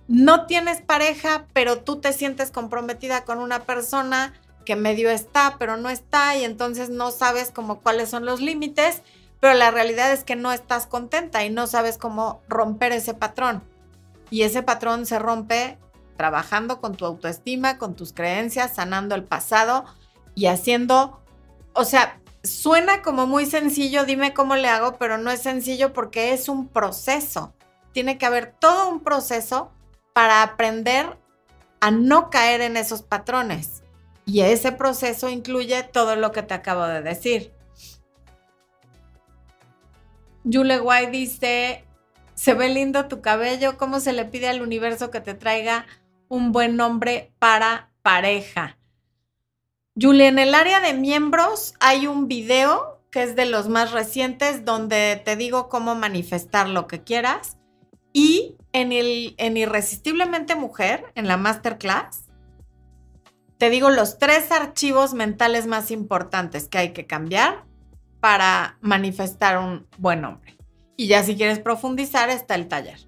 A: No tienes pareja, pero tú te sientes comprometida con una persona que medio está, pero no está y entonces no sabes como cuáles son los límites, pero la realidad es que no estás contenta y no sabes cómo romper ese patrón. Y ese patrón se rompe trabajando con tu autoestima, con tus creencias, sanando el pasado y haciendo, o sea, suena como muy sencillo, dime cómo le hago, pero no es sencillo porque es un proceso. Tiene que haber todo un proceso para aprender a no caer en esos patrones. Y ese proceso incluye todo lo que te acabo de decir. Yule White dice, se ve lindo tu cabello, ¿cómo se le pide al universo que te traiga un buen nombre para pareja? Yule, en el área de miembros hay un video que es de los más recientes donde te digo cómo manifestar lo que quieras. Y en, el, en Irresistiblemente Mujer, en la masterclass, te digo los tres archivos mentales más importantes que hay que cambiar para manifestar un buen hombre. Y ya si quieres profundizar está el taller.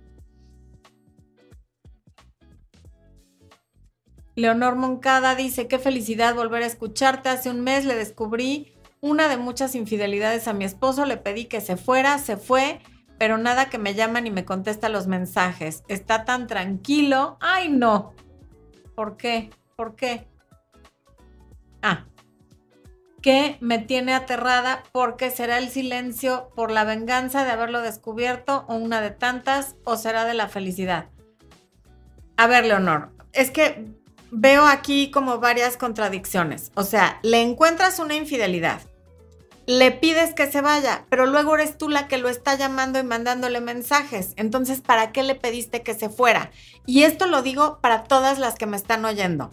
A: Leonor Moncada dice, qué felicidad volver a escucharte. Hace un mes le descubrí una de muchas infidelidades a mi esposo, le pedí que se fuera, se fue, pero nada que me llama ni me contesta los mensajes. Está tan tranquilo. Ay, no. ¿Por qué? ¿Por qué? Ah, que me tiene aterrada porque será el silencio por la venganza de haberlo descubierto o una de tantas o será de la felicidad. A ver, Leonor, es que veo aquí como varias contradicciones. O sea, le encuentras una infidelidad, le pides que se vaya, pero luego eres tú la que lo está llamando y mandándole mensajes. Entonces, ¿para qué le pediste que se fuera? Y esto lo digo para todas las que me están oyendo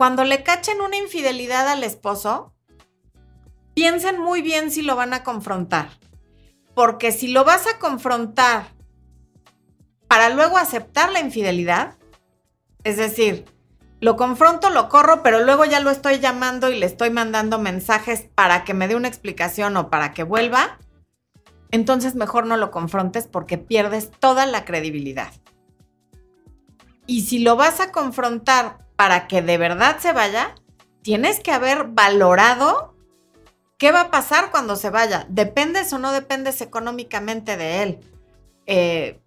A: cuando le cachen una infidelidad al esposo, piensen muy bien si lo van a confrontar. Porque si lo vas a confrontar para luego aceptar la infidelidad, es decir, lo confronto, lo corro, pero luego ya lo estoy llamando y le estoy mandando mensajes para que me dé una explicación o para que vuelva, entonces mejor no lo confrontes porque pierdes toda la credibilidad. Y si lo vas a confrontar para que de verdad se vaya, tienes que haber valorado qué va a pasar cuando se vaya. ¿Dependes o no dependes económicamente de él? Eh,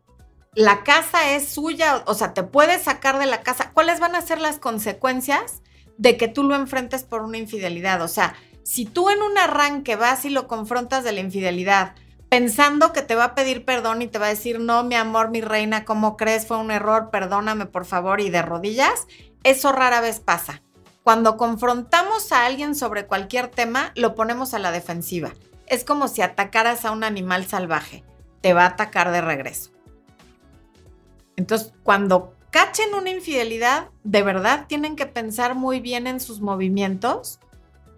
A: la casa es suya, o sea, te puedes sacar de la casa. ¿Cuáles van a ser las consecuencias de que tú lo enfrentes por una infidelidad? O sea, si tú en un arranque vas y lo confrontas de la infidelidad, pensando que te va a pedir perdón y te va a decir, no, mi amor, mi reina, ¿cómo crees? Fue un error, perdóname por favor y de rodillas, eso rara vez pasa. Cuando confrontamos a alguien sobre cualquier tema, lo ponemos a la defensiva. Es como si atacaras a un animal salvaje. Te va a atacar de regreso. Entonces, cuando cachen una infidelidad, de verdad tienen que pensar muy bien en sus movimientos,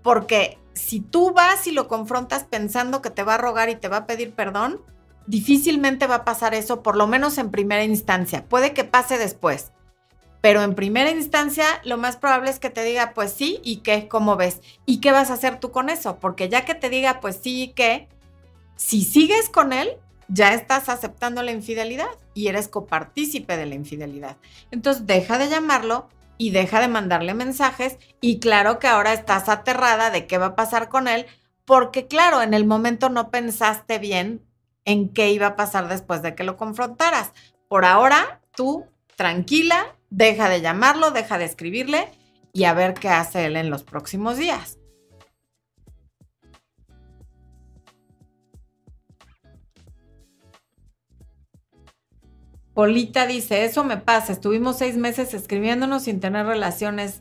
A: porque si tú vas y lo confrontas pensando que te va a rogar y te va a pedir perdón, difícilmente va a pasar eso, por lo menos en primera instancia. Puede que pase después, pero en primera instancia lo más probable es que te diga, pues sí, ¿y qué? ¿Cómo ves? ¿Y qué vas a hacer tú con eso? Porque ya que te diga, pues sí, ¿y qué? Si sigues con él, ya estás aceptando la infidelidad y eres copartícipe de la infidelidad. Entonces deja de llamarlo y deja de mandarle mensajes y claro que ahora estás aterrada de qué va a pasar con él porque claro, en el momento no pensaste bien en qué iba a pasar después de que lo confrontaras. Por ahora, tú tranquila, deja de llamarlo, deja de escribirle y a ver qué hace él en los próximos días. Polita dice, eso me pasa, estuvimos seis meses escribiéndonos sin tener relaciones.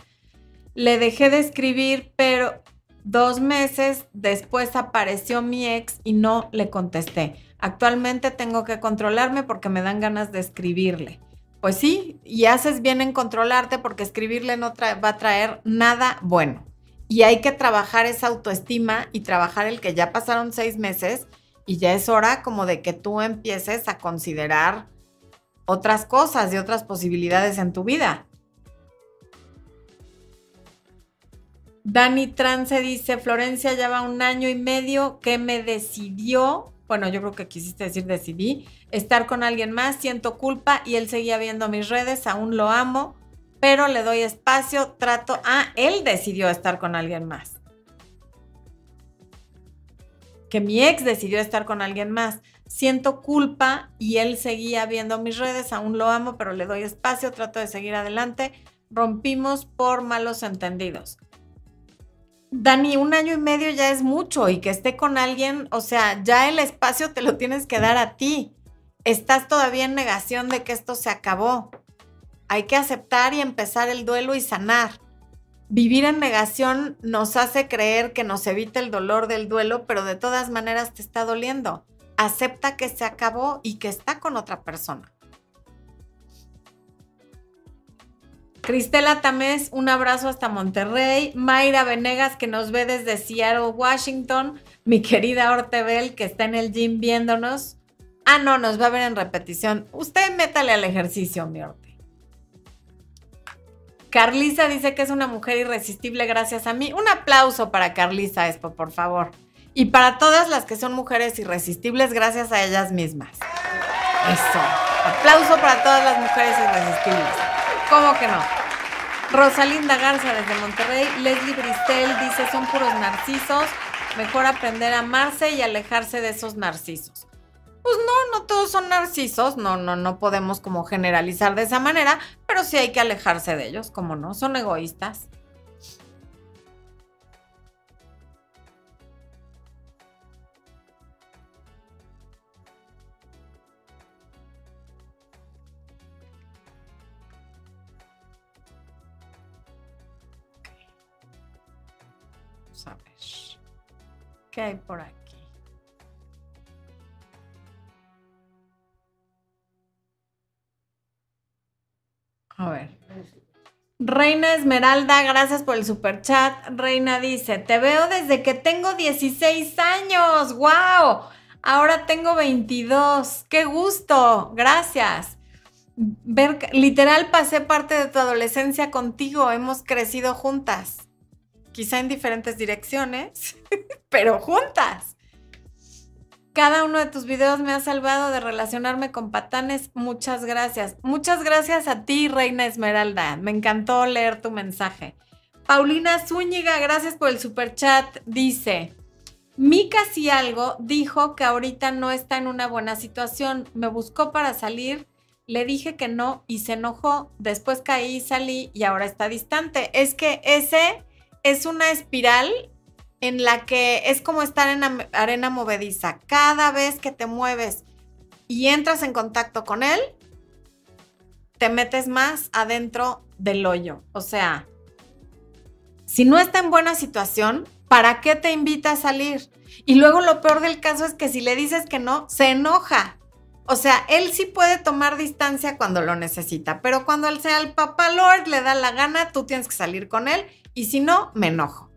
A: Le dejé de escribir, pero dos meses después apareció mi ex y no le contesté. Actualmente tengo que controlarme porque me dan ganas de escribirle. Pues sí, y haces bien en controlarte porque escribirle no va a traer nada bueno. Y hay que trabajar esa autoestima y trabajar el que ya pasaron seis meses y ya es hora como de que tú empieces a considerar otras cosas y otras posibilidades en tu vida. Dani Trance dice, Florencia lleva un año y medio que me decidió, bueno, yo creo que quisiste decir decidí, estar con alguien más, siento culpa y él seguía viendo mis redes, aún lo amo, pero le doy espacio, trato, ah, él decidió estar con alguien más. Que mi ex decidió estar con alguien más siento culpa y él seguía viendo mis redes, aún lo amo, pero le doy espacio, trato de seguir adelante. Rompimos por malos entendidos. Dani, un año y medio ya es mucho y que esté con alguien, o sea, ya el espacio te lo tienes que dar a ti. Estás todavía en negación de que esto se acabó. Hay que aceptar y empezar el duelo y sanar. Vivir en negación nos hace creer que nos evita el dolor del duelo, pero de todas maneras te está doliendo acepta que se acabó y que está con otra persona. Cristela Tamés, un abrazo hasta Monterrey. Mayra Venegas, que nos ve desde Seattle, Washington. Mi querida Ortebel, que está en el gym viéndonos. Ah, no, nos va a ver en repetición. Usted métale al ejercicio, mi Orte. Carlisa dice que es una mujer irresistible gracias a mí. Un aplauso para Carlisa Espo, por favor y para todas las que son mujeres irresistibles gracias a ellas mismas. Eso. Aplauso para todas las mujeres irresistibles. ¿Cómo que no? Rosalinda Garza desde Monterrey. Leslie Bristel dice, son puros narcisos. Mejor aprender a amarse y alejarse de esos narcisos. Pues no, no todos son narcisos, no, no, no podemos como generalizar de esa manera, pero sí hay que alejarse de ellos, como no, son egoístas. ¿Qué hay por aquí? A ver. Reina Esmeralda, gracias por el super chat. Reina dice, te veo desde que tengo 16 años. ¡Wow! Ahora tengo 22. ¡Qué gusto! Gracias. Literal pasé parte de tu adolescencia contigo. Hemos crecido juntas quizá en diferentes direcciones, pero juntas. Cada uno de tus videos me ha salvado de relacionarme con patanes. Muchas gracias. Muchas gracias a ti, Reina Esmeralda. Me encantó leer tu mensaje. Paulina Zúñiga, gracias por el super chat. Dice, Mica si algo dijo que ahorita no está en una buena situación. Me buscó para salir le dije que no y se enojó, después caí salí y ahora está distante. Es que ese es una espiral en la que es como estar en arena movediza. Cada vez que te mueves y entras en contacto con él, te metes más adentro del hoyo. O sea, si no está en buena situación, ¿para qué te invita a salir? Y luego lo peor del caso es que si le dices que no, se enoja. O sea, él sí puede tomar distancia cuando lo necesita, pero cuando al sea el papá Lord le da la gana, tú tienes que salir con él y si no, me enojo.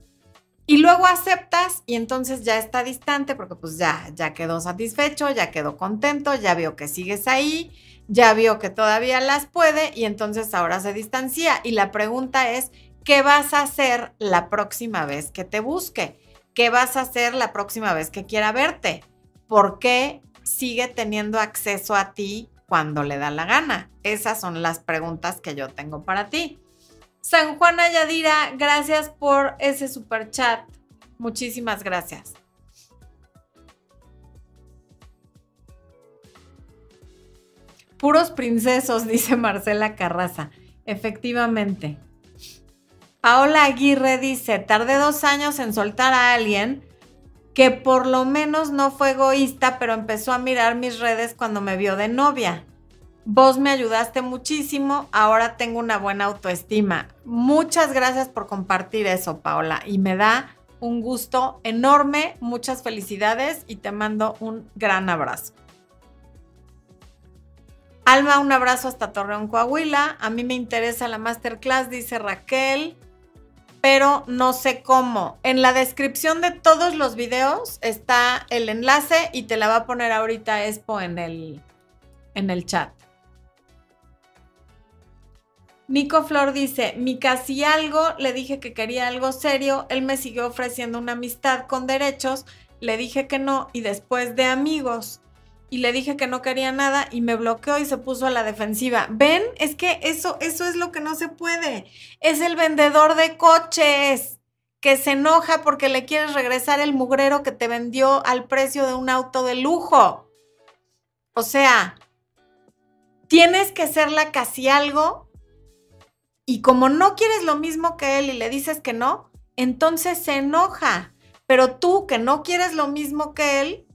A: Y luego aceptas y entonces ya está distante porque pues ya, ya quedó satisfecho, ya quedó contento, ya vio que sigues ahí, ya vio que todavía las puede y entonces ahora se distancia. Y la pregunta es, ¿qué vas a hacer la próxima vez que te busque? ¿Qué vas a hacer la próxima vez que quiera verte? ¿Por qué sigue teniendo acceso a ti cuando le da la gana? Esas son las preguntas que yo tengo para ti. San Juan Ayadira, gracias por ese super chat. Muchísimas gracias. Puros princesos, dice Marcela Carraza. Efectivamente. Paola Aguirre dice, tardé dos años en soltar a alguien que por lo menos no fue egoísta, pero empezó a mirar mis redes cuando me vio de novia. Vos me ayudaste muchísimo, ahora tengo una buena autoestima. Muchas gracias por compartir eso, Paola, y me da un gusto enorme, muchas felicidades y te mando un gran abrazo. Alma, un abrazo hasta Torreón, Coahuila. A mí me interesa la masterclass, dice Raquel, pero no sé cómo. En la descripción de todos los videos está el enlace y te la va a poner ahorita Expo en el, en el chat. Nico Flor dice, mi casi algo, le dije que quería algo serio, él me siguió ofreciendo una amistad con derechos, le dije que no y después de amigos y le dije que no quería nada y me bloqueó y se puso a la defensiva. ¿Ven? Es que eso, eso es lo que no se puede. Es el vendedor de coches que se enoja porque le quieres regresar el mugrero que te vendió al precio de un auto de lujo. O sea, tienes que serla casi algo y como no quieres lo mismo que él y le dices que no, entonces se enoja. Pero tú que no quieres lo mismo que él,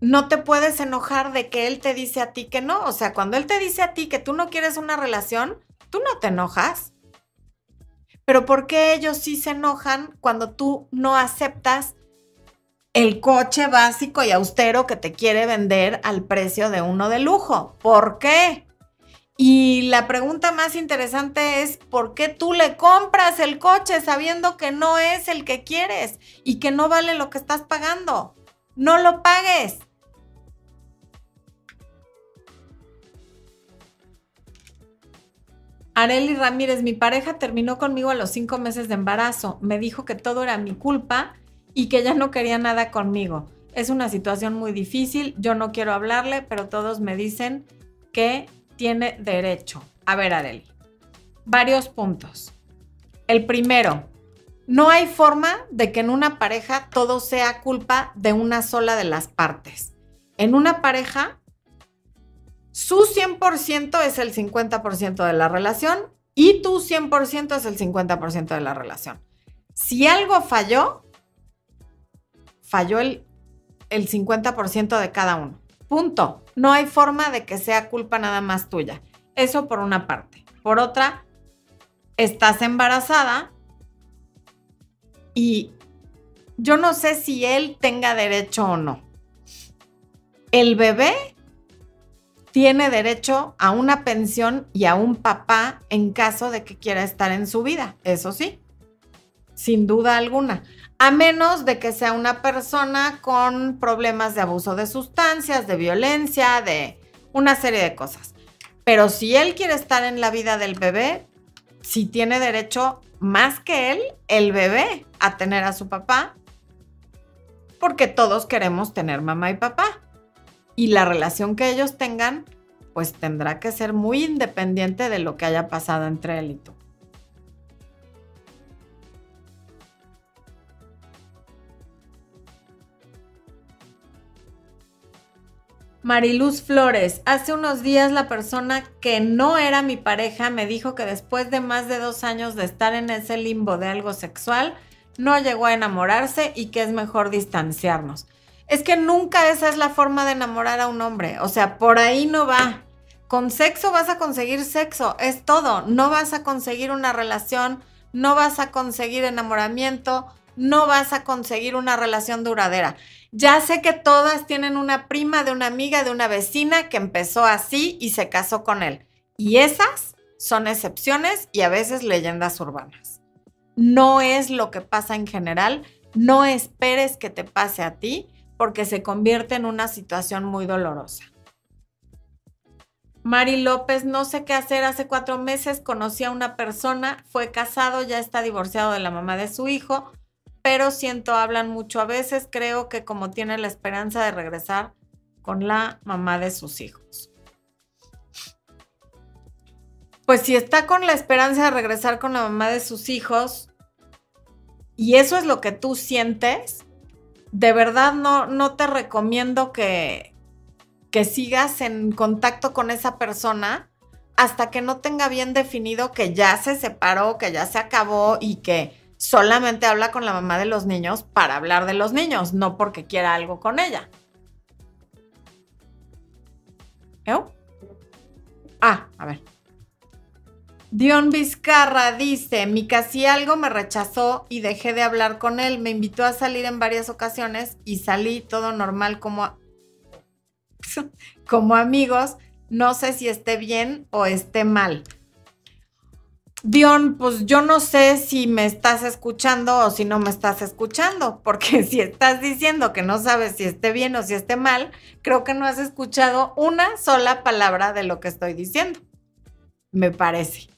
A: no te puedes enojar de que él te dice a ti que no. O sea, cuando él te dice a ti que tú no quieres una relación, tú no te enojas. Pero ¿por qué ellos sí se enojan cuando tú no aceptas el coche básico y austero que te quiere vender al precio de uno de lujo? ¿Por qué? Y la pregunta más interesante es, ¿por qué tú le compras el coche sabiendo que no es el que quieres y que no vale lo que estás pagando? No lo pagues. Areli Ramírez, mi pareja terminó conmigo a los cinco meses de embarazo. Me dijo que todo era mi culpa y que ya no quería nada conmigo. Es una situación muy difícil, yo no quiero hablarle, pero todos me dicen que tiene derecho. A ver, Adeli, varios puntos. El primero, no hay forma de que en una pareja todo sea culpa de una sola de las partes. En una pareja, su 100% es el 50% de la relación y tu 100% es el 50% de la relación. Si algo falló, falló el, el 50% de cada uno. Punto. No hay forma de que sea culpa nada más tuya. Eso por una parte. Por otra, estás embarazada y yo no sé si él tenga derecho o no. El bebé tiene derecho a una pensión y a un papá en caso de que quiera estar en su vida, eso sí, sin duda alguna a menos de que sea una persona con problemas de abuso de sustancias, de violencia, de una serie de cosas. Pero si él quiere estar en la vida del bebé, sí tiene derecho más que él, el bebé, a tener a su papá, porque todos queremos tener mamá y papá. Y la relación que ellos tengan, pues tendrá que ser muy independiente de lo que haya pasado entre él y tú. Mariluz Flores, hace unos días la persona que no era mi pareja me dijo que después de más de dos años de estar en ese limbo de algo sexual, no llegó a enamorarse y que es mejor distanciarnos. Es que nunca esa es la forma de enamorar a un hombre, o sea, por ahí no va. Con sexo vas a conseguir sexo, es todo. No vas a conseguir una relación, no vas a conseguir enamoramiento, no vas a conseguir una relación duradera. Ya sé que todas tienen una prima de una amiga de una vecina que empezó así y se casó con él. Y esas son excepciones y a veces leyendas urbanas. No es lo que pasa en general. No esperes que te pase a ti porque se convierte en una situación muy dolorosa. Mari López, no sé qué hacer. Hace cuatro meses conocí a una persona, fue casado, ya está divorciado de la mamá de su hijo pero siento hablan mucho a veces, creo que como tiene la esperanza de regresar con la mamá de sus hijos. Pues si está con la esperanza de regresar con la mamá de sus hijos y eso es lo que tú sientes, de verdad no, no te recomiendo que, que sigas en contacto con esa persona hasta que no tenga bien definido que ya se separó, que ya se acabó y que solamente habla con la mamá de los niños para hablar de los niños, no porque quiera algo con ella. ¿Eh? Ah, a ver. Dion Vizcarra dice, mi casi algo me rechazó y dejé de hablar con él. Me invitó a salir en varias ocasiones y salí todo normal como, como amigos. No sé si esté bien o esté mal. Dion, pues yo no sé si me estás escuchando o si no me estás escuchando, porque si estás diciendo que no sabes si esté bien o si esté mal, creo que no has escuchado una sola palabra de lo que estoy diciendo. Me parece.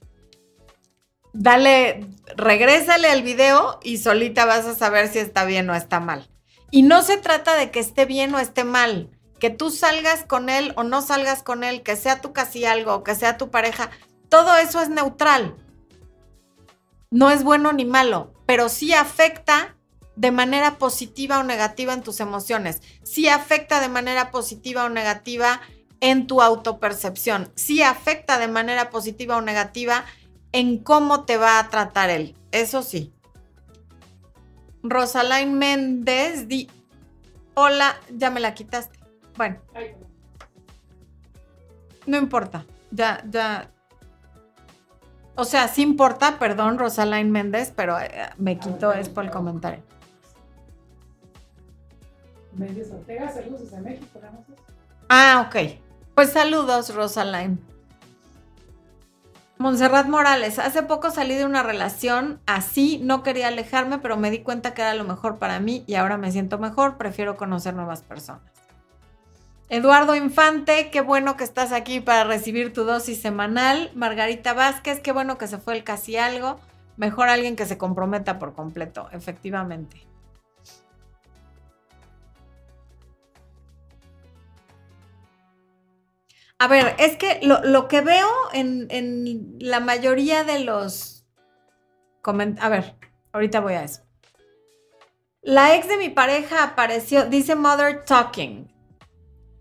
A: Dale, regrésale al video y solita vas a saber si está bien o está mal. Y no se trata de que esté bien o esté mal, que tú salgas con él o no salgas con él, que sea tu casi algo que sea tu pareja, todo eso es neutral. No es bueno ni malo, pero sí afecta de manera positiva o negativa en tus emociones, sí afecta de manera positiva o negativa en tu autopercepción, sí afecta de manera positiva o negativa cómo te va a tratar él, eso sí. Rosalind Méndez, di, hola, ya me la quitaste. Bueno, no importa, ya, ya, o sea, sí importa, perdón, Rosalind Méndez, pero eh, me quito es por el comentario.
B: Méndez Ortega, saludos desde México,
A: Ah, ok. Pues saludos, Rosalind. Montserrat Morales, hace poco salí de una relación así, no quería alejarme, pero me di cuenta que era lo mejor para mí y ahora me siento mejor, prefiero conocer nuevas personas. Eduardo Infante, qué bueno que estás aquí para recibir tu dosis semanal. Margarita Vázquez, qué bueno que se fue el casi algo. Mejor alguien que se comprometa por completo, efectivamente. A ver, es que lo, que veo en, en, la mayoría de los comentarios... A ver, ahorita voy a eso. La ex de mi pareja apareció, dice Mother Talking.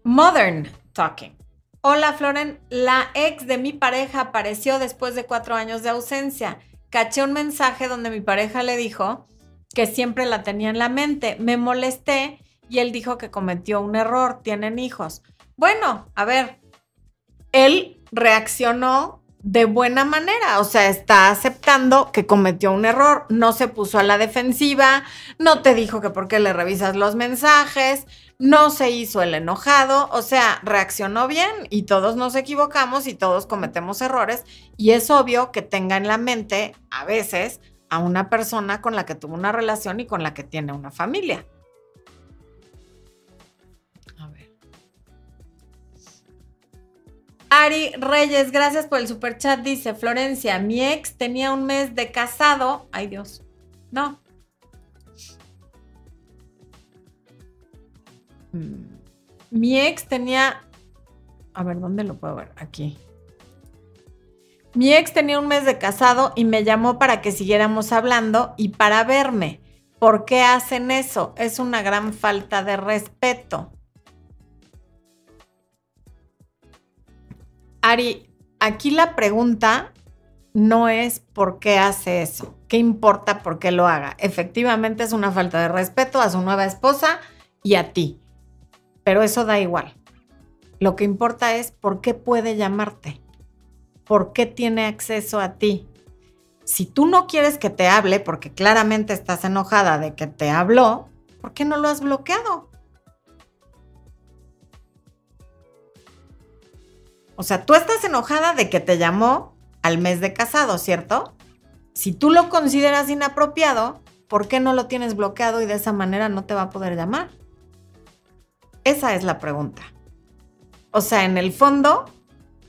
A: Modern Talking. Hola Floren, la ex de mi pareja apareció después de cuatro años de ausencia. Caché un mensaje donde mi pareja le dijo que siempre la tenía en la mente. Me molesté y él dijo que cometió un error. Tienen hijos. Bueno, a ver, él reaccionó de buena manera, o sea, está aceptando que cometió un error, no se puso a la defensiva, no te dijo que por qué le revisas los mensajes, no se hizo el enojado, o sea, reaccionó bien y todos nos equivocamos y todos cometemos errores y es obvio que tenga en la mente a veces a una persona con la que tuvo una relación y con la que tiene una familia. Ari Reyes, gracias por el super chat. Dice Florencia, mi ex tenía un mes de casado. Ay Dios, no. Mm, mi ex tenía... A ver, ¿dónde lo puedo ver? Aquí. Mi ex tenía un mes de casado y me llamó para que siguiéramos hablando y para verme. ¿Por qué hacen eso? Es una gran falta de respeto. Ari, aquí la pregunta no es por qué hace eso, qué importa por qué lo haga. Efectivamente es una falta de respeto a su nueva esposa y a ti, pero eso da igual. Lo que importa es por qué puede llamarte, por qué tiene acceso a ti. Si tú no quieres que te hable porque claramente estás enojada de que te habló, ¿por qué no lo has bloqueado? O sea, tú estás enojada de que te llamó al mes de casado, ¿cierto? Si tú lo consideras inapropiado, ¿por qué no lo tienes bloqueado y de esa manera no te va a poder llamar? Esa es la pregunta. O sea, en el fondo,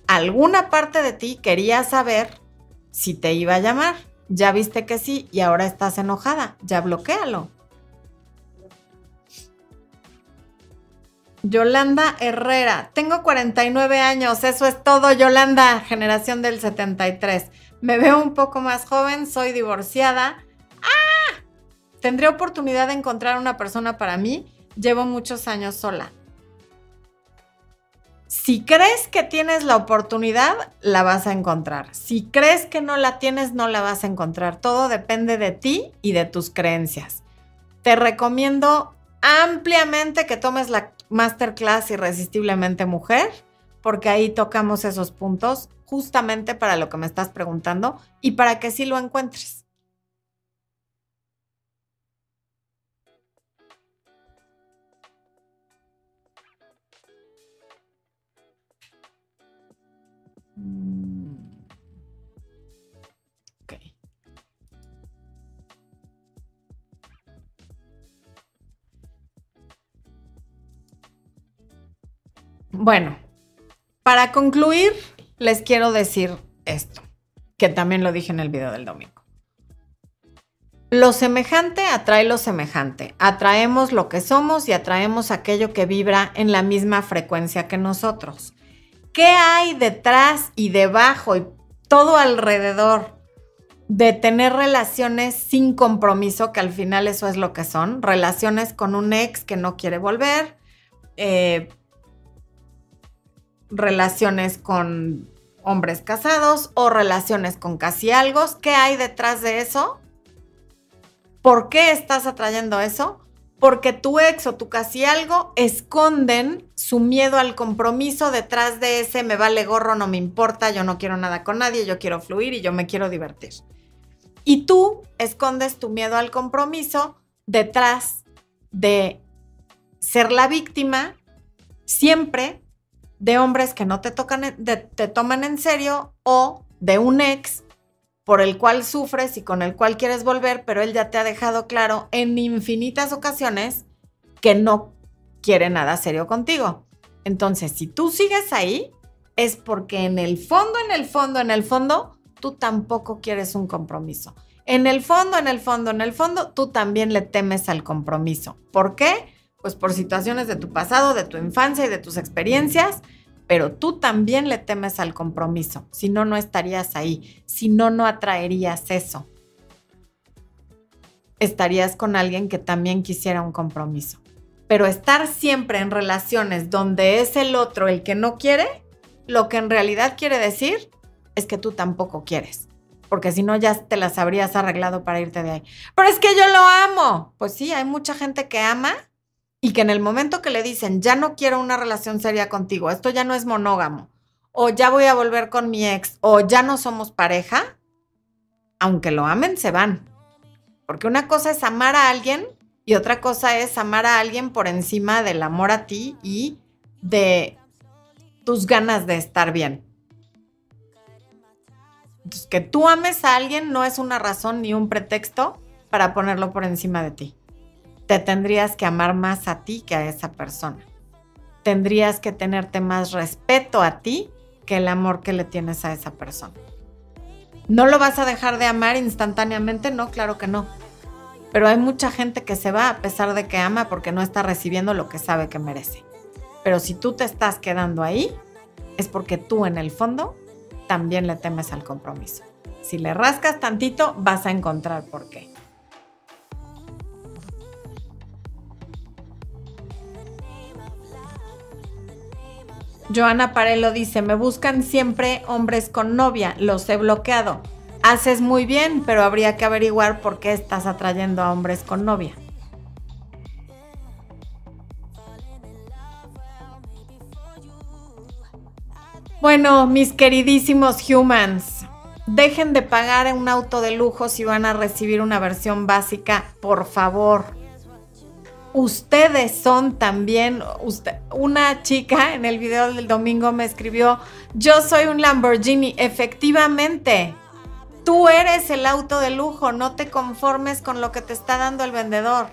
A: alguna parte de ti quería saber si te iba a llamar. Ya viste que sí y ahora estás enojada. Ya bloquealo. Yolanda Herrera, tengo 49 años, eso es todo, Yolanda, generación del 73. Me veo un poco más joven, soy divorciada. ¡Ah! Tendré oportunidad de encontrar una persona para mí. Llevo muchos años sola. Si crees que tienes la oportunidad, la vas a encontrar. Si crees que no la tienes, no la vas a encontrar. Todo depende de ti y de tus creencias. Te recomiendo ampliamente que tomes la masterclass Irresistiblemente Mujer, porque ahí tocamos esos puntos justamente para lo que me estás preguntando y para que sí lo encuentres. Bueno, para concluir, les quiero decir esto, que también lo dije en el video del domingo. Lo semejante atrae lo semejante. Atraemos lo que somos y atraemos aquello que vibra en la misma frecuencia que nosotros. ¿Qué hay detrás y debajo y todo alrededor de tener relaciones sin compromiso, que al final eso es lo que son? Relaciones con un ex que no quiere volver, eh, relaciones con hombres casados o relaciones con casi algo. ¿Qué hay detrás de eso? ¿Por qué estás atrayendo eso? Porque tu ex o tu casi algo esconden su miedo al compromiso detrás de ese me vale gorro, no me importa, yo no quiero nada con nadie, yo quiero fluir y yo me quiero divertir. Y tú escondes tu miedo al compromiso detrás de ser la víctima siempre de hombres que no te, tocan, te toman en serio o de un ex por el cual sufres y con el cual quieres volver, pero él ya te ha dejado claro en infinitas ocasiones que no quiere nada serio contigo. Entonces, si tú sigues ahí, es porque en el fondo, en el fondo, en el fondo, tú tampoco quieres un compromiso. En el fondo, en el fondo, en el fondo, tú también le temes al compromiso. ¿Por qué? Pues por situaciones de tu pasado, de tu infancia y de tus experiencias, pero tú también le temes al compromiso, si no, no estarías ahí, si no, no atraerías eso. Estarías con alguien que también quisiera un compromiso. Pero estar siempre en relaciones donde es el otro el que no quiere, lo que en realidad quiere decir es que tú tampoco quieres. Porque si no, ya te las habrías arreglado para irte de ahí. Pero es que yo lo amo. Pues sí, hay mucha gente que ama y que en el momento que le dicen, ya no quiero una relación seria contigo, esto ya no es monógamo, o ya voy a volver con mi ex, o ya no somos pareja, aunque lo amen, se van. Porque una cosa es amar a alguien y otra cosa es amar a alguien por encima del amor a ti y de tus ganas de estar bien. Entonces, que tú ames a alguien no es una razón ni un pretexto para ponerlo por encima de ti te tendrías que amar más a ti que a esa persona. Tendrías que tenerte más respeto a ti que el amor que le tienes a esa persona. ¿No lo vas a dejar de amar instantáneamente? No, claro que no. Pero hay mucha gente que se va a pesar de que ama porque no está recibiendo lo que sabe que merece. Pero si tú te estás quedando ahí, es porque tú en el fondo también le temes al compromiso. Si le rascas tantito, vas a encontrar por qué. Joana Parelo dice, me buscan siempre hombres con novia, los he bloqueado. Haces muy bien, pero habría que averiguar por qué estás atrayendo a hombres con novia. Bueno, mis queridísimos humans, dejen de pagar un auto de lujo si van a recibir una versión básica, por favor. Ustedes son también, una chica en el video del domingo me escribió, yo soy un Lamborghini, efectivamente. Tú eres el auto de lujo, no te conformes con lo que te está dando el vendedor.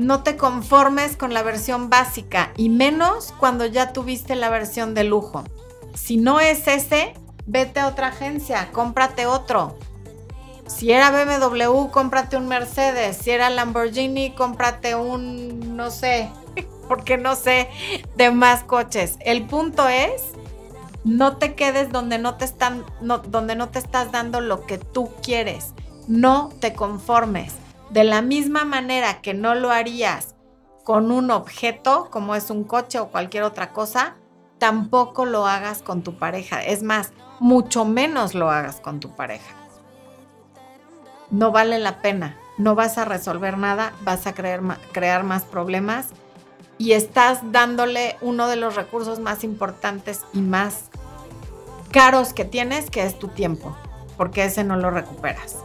A: no te conformes con la versión básica y menos cuando ya tuviste la versión de lujo. Si no es ese, vete a otra agencia, cómprate otro. Si era BMW, cómprate un Mercedes. Si era Lamborghini, cómprate un, no sé, porque no sé de más coches. El punto es, no te quedes donde no te están, donde no te estás dando lo que tú quieres. No te conformes. De la misma manera que no lo harías con un objeto, como es un coche o cualquier otra cosa, tampoco lo hagas con tu pareja. Es más, mucho menos lo hagas con tu pareja. No vale la pena. No vas a resolver nada, vas a crear, crear más problemas y estás dándole uno de los recursos más importantes y más caros que tienes, que es tu tiempo, porque ese no lo recuperas.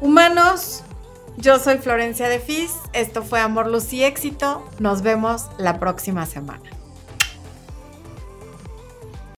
A: Humanos, yo soy Florencia de Fis, esto fue Amor, Luz y Éxito, nos vemos la próxima semana.